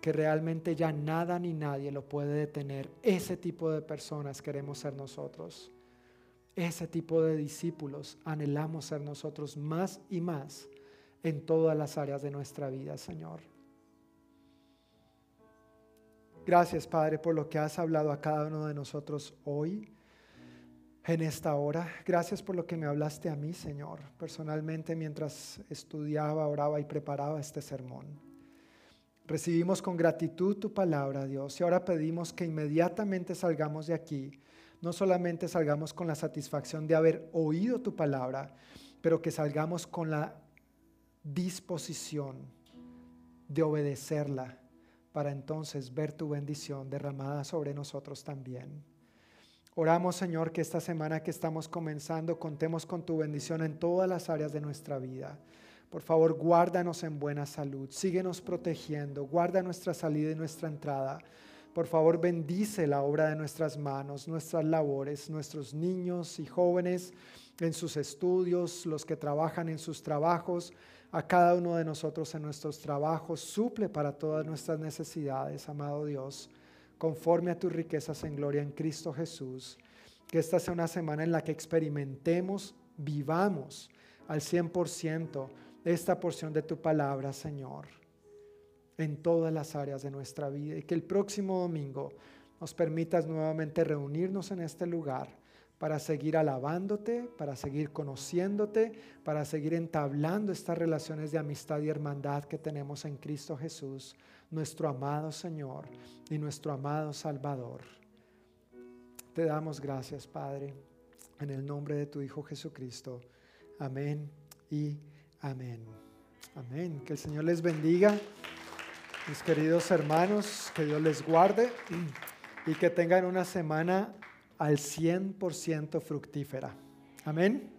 que realmente ya nada ni nadie lo puede detener. Ese tipo de personas queremos ser nosotros. Ese tipo de discípulos anhelamos ser nosotros más y más en todas las áreas de nuestra vida, Señor. Gracias, Padre, por lo que has hablado a cada uno de nosotros hoy en esta hora. Gracias por lo que me hablaste a mí, Señor, personalmente mientras estudiaba, oraba y preparaba este sermón. Recibimos con gratitud tu palabra, Dios, y ahora pedimos que inmediatamente salgamos de aquí, no solamente salgamos con la satisfacción de haber oído tu palabra, pero que salgamos con la disposición de obedecerla para entonces ver tu bendición derramada sobre nosotros también. Oramos, Señor, que esta semana que estamos comenzando contemos con tu bendición en todas las áreas de nuestra vida. Por favor, guárdanos en buena salud, síguenos protegiendo, guarda nuestra salida y nuestra entrada. Por favor, bendice la obra de nuestras manos, nuestras labores, nuestros niños y jóvenes en sus estudios, los que trabajan en sus trabajos, a cada uno de nosotros en nuestros trabajos. Suple para todas nuestras necesidades, amado Dios conforme a tus riquezas en gloria en Cristo Jesús. Que esta sea una semana en la que experimentemos, vivamos al 100% esta porción de tu palabra, Señor, en todas las áreas de nuestra vida. Y que el próximo domingo nos permitas nuevamente reunirnos en este lugar para seguir alabándote, para seguir conociéndote, para seguir entablando estas relaciones de amistad y hermandad que tenemos en Cristo Jesús, nuestro amado Señor y nuestro amado Salvador. Te damos gracias, Padre, en el nombre de tu Hijo Jesucristo. Amén y amén. Amén. Que el Señor les bendiga, mis queridos hermanos, que Dios les guarde y que tengan una semana al 100% fructífera. Amén.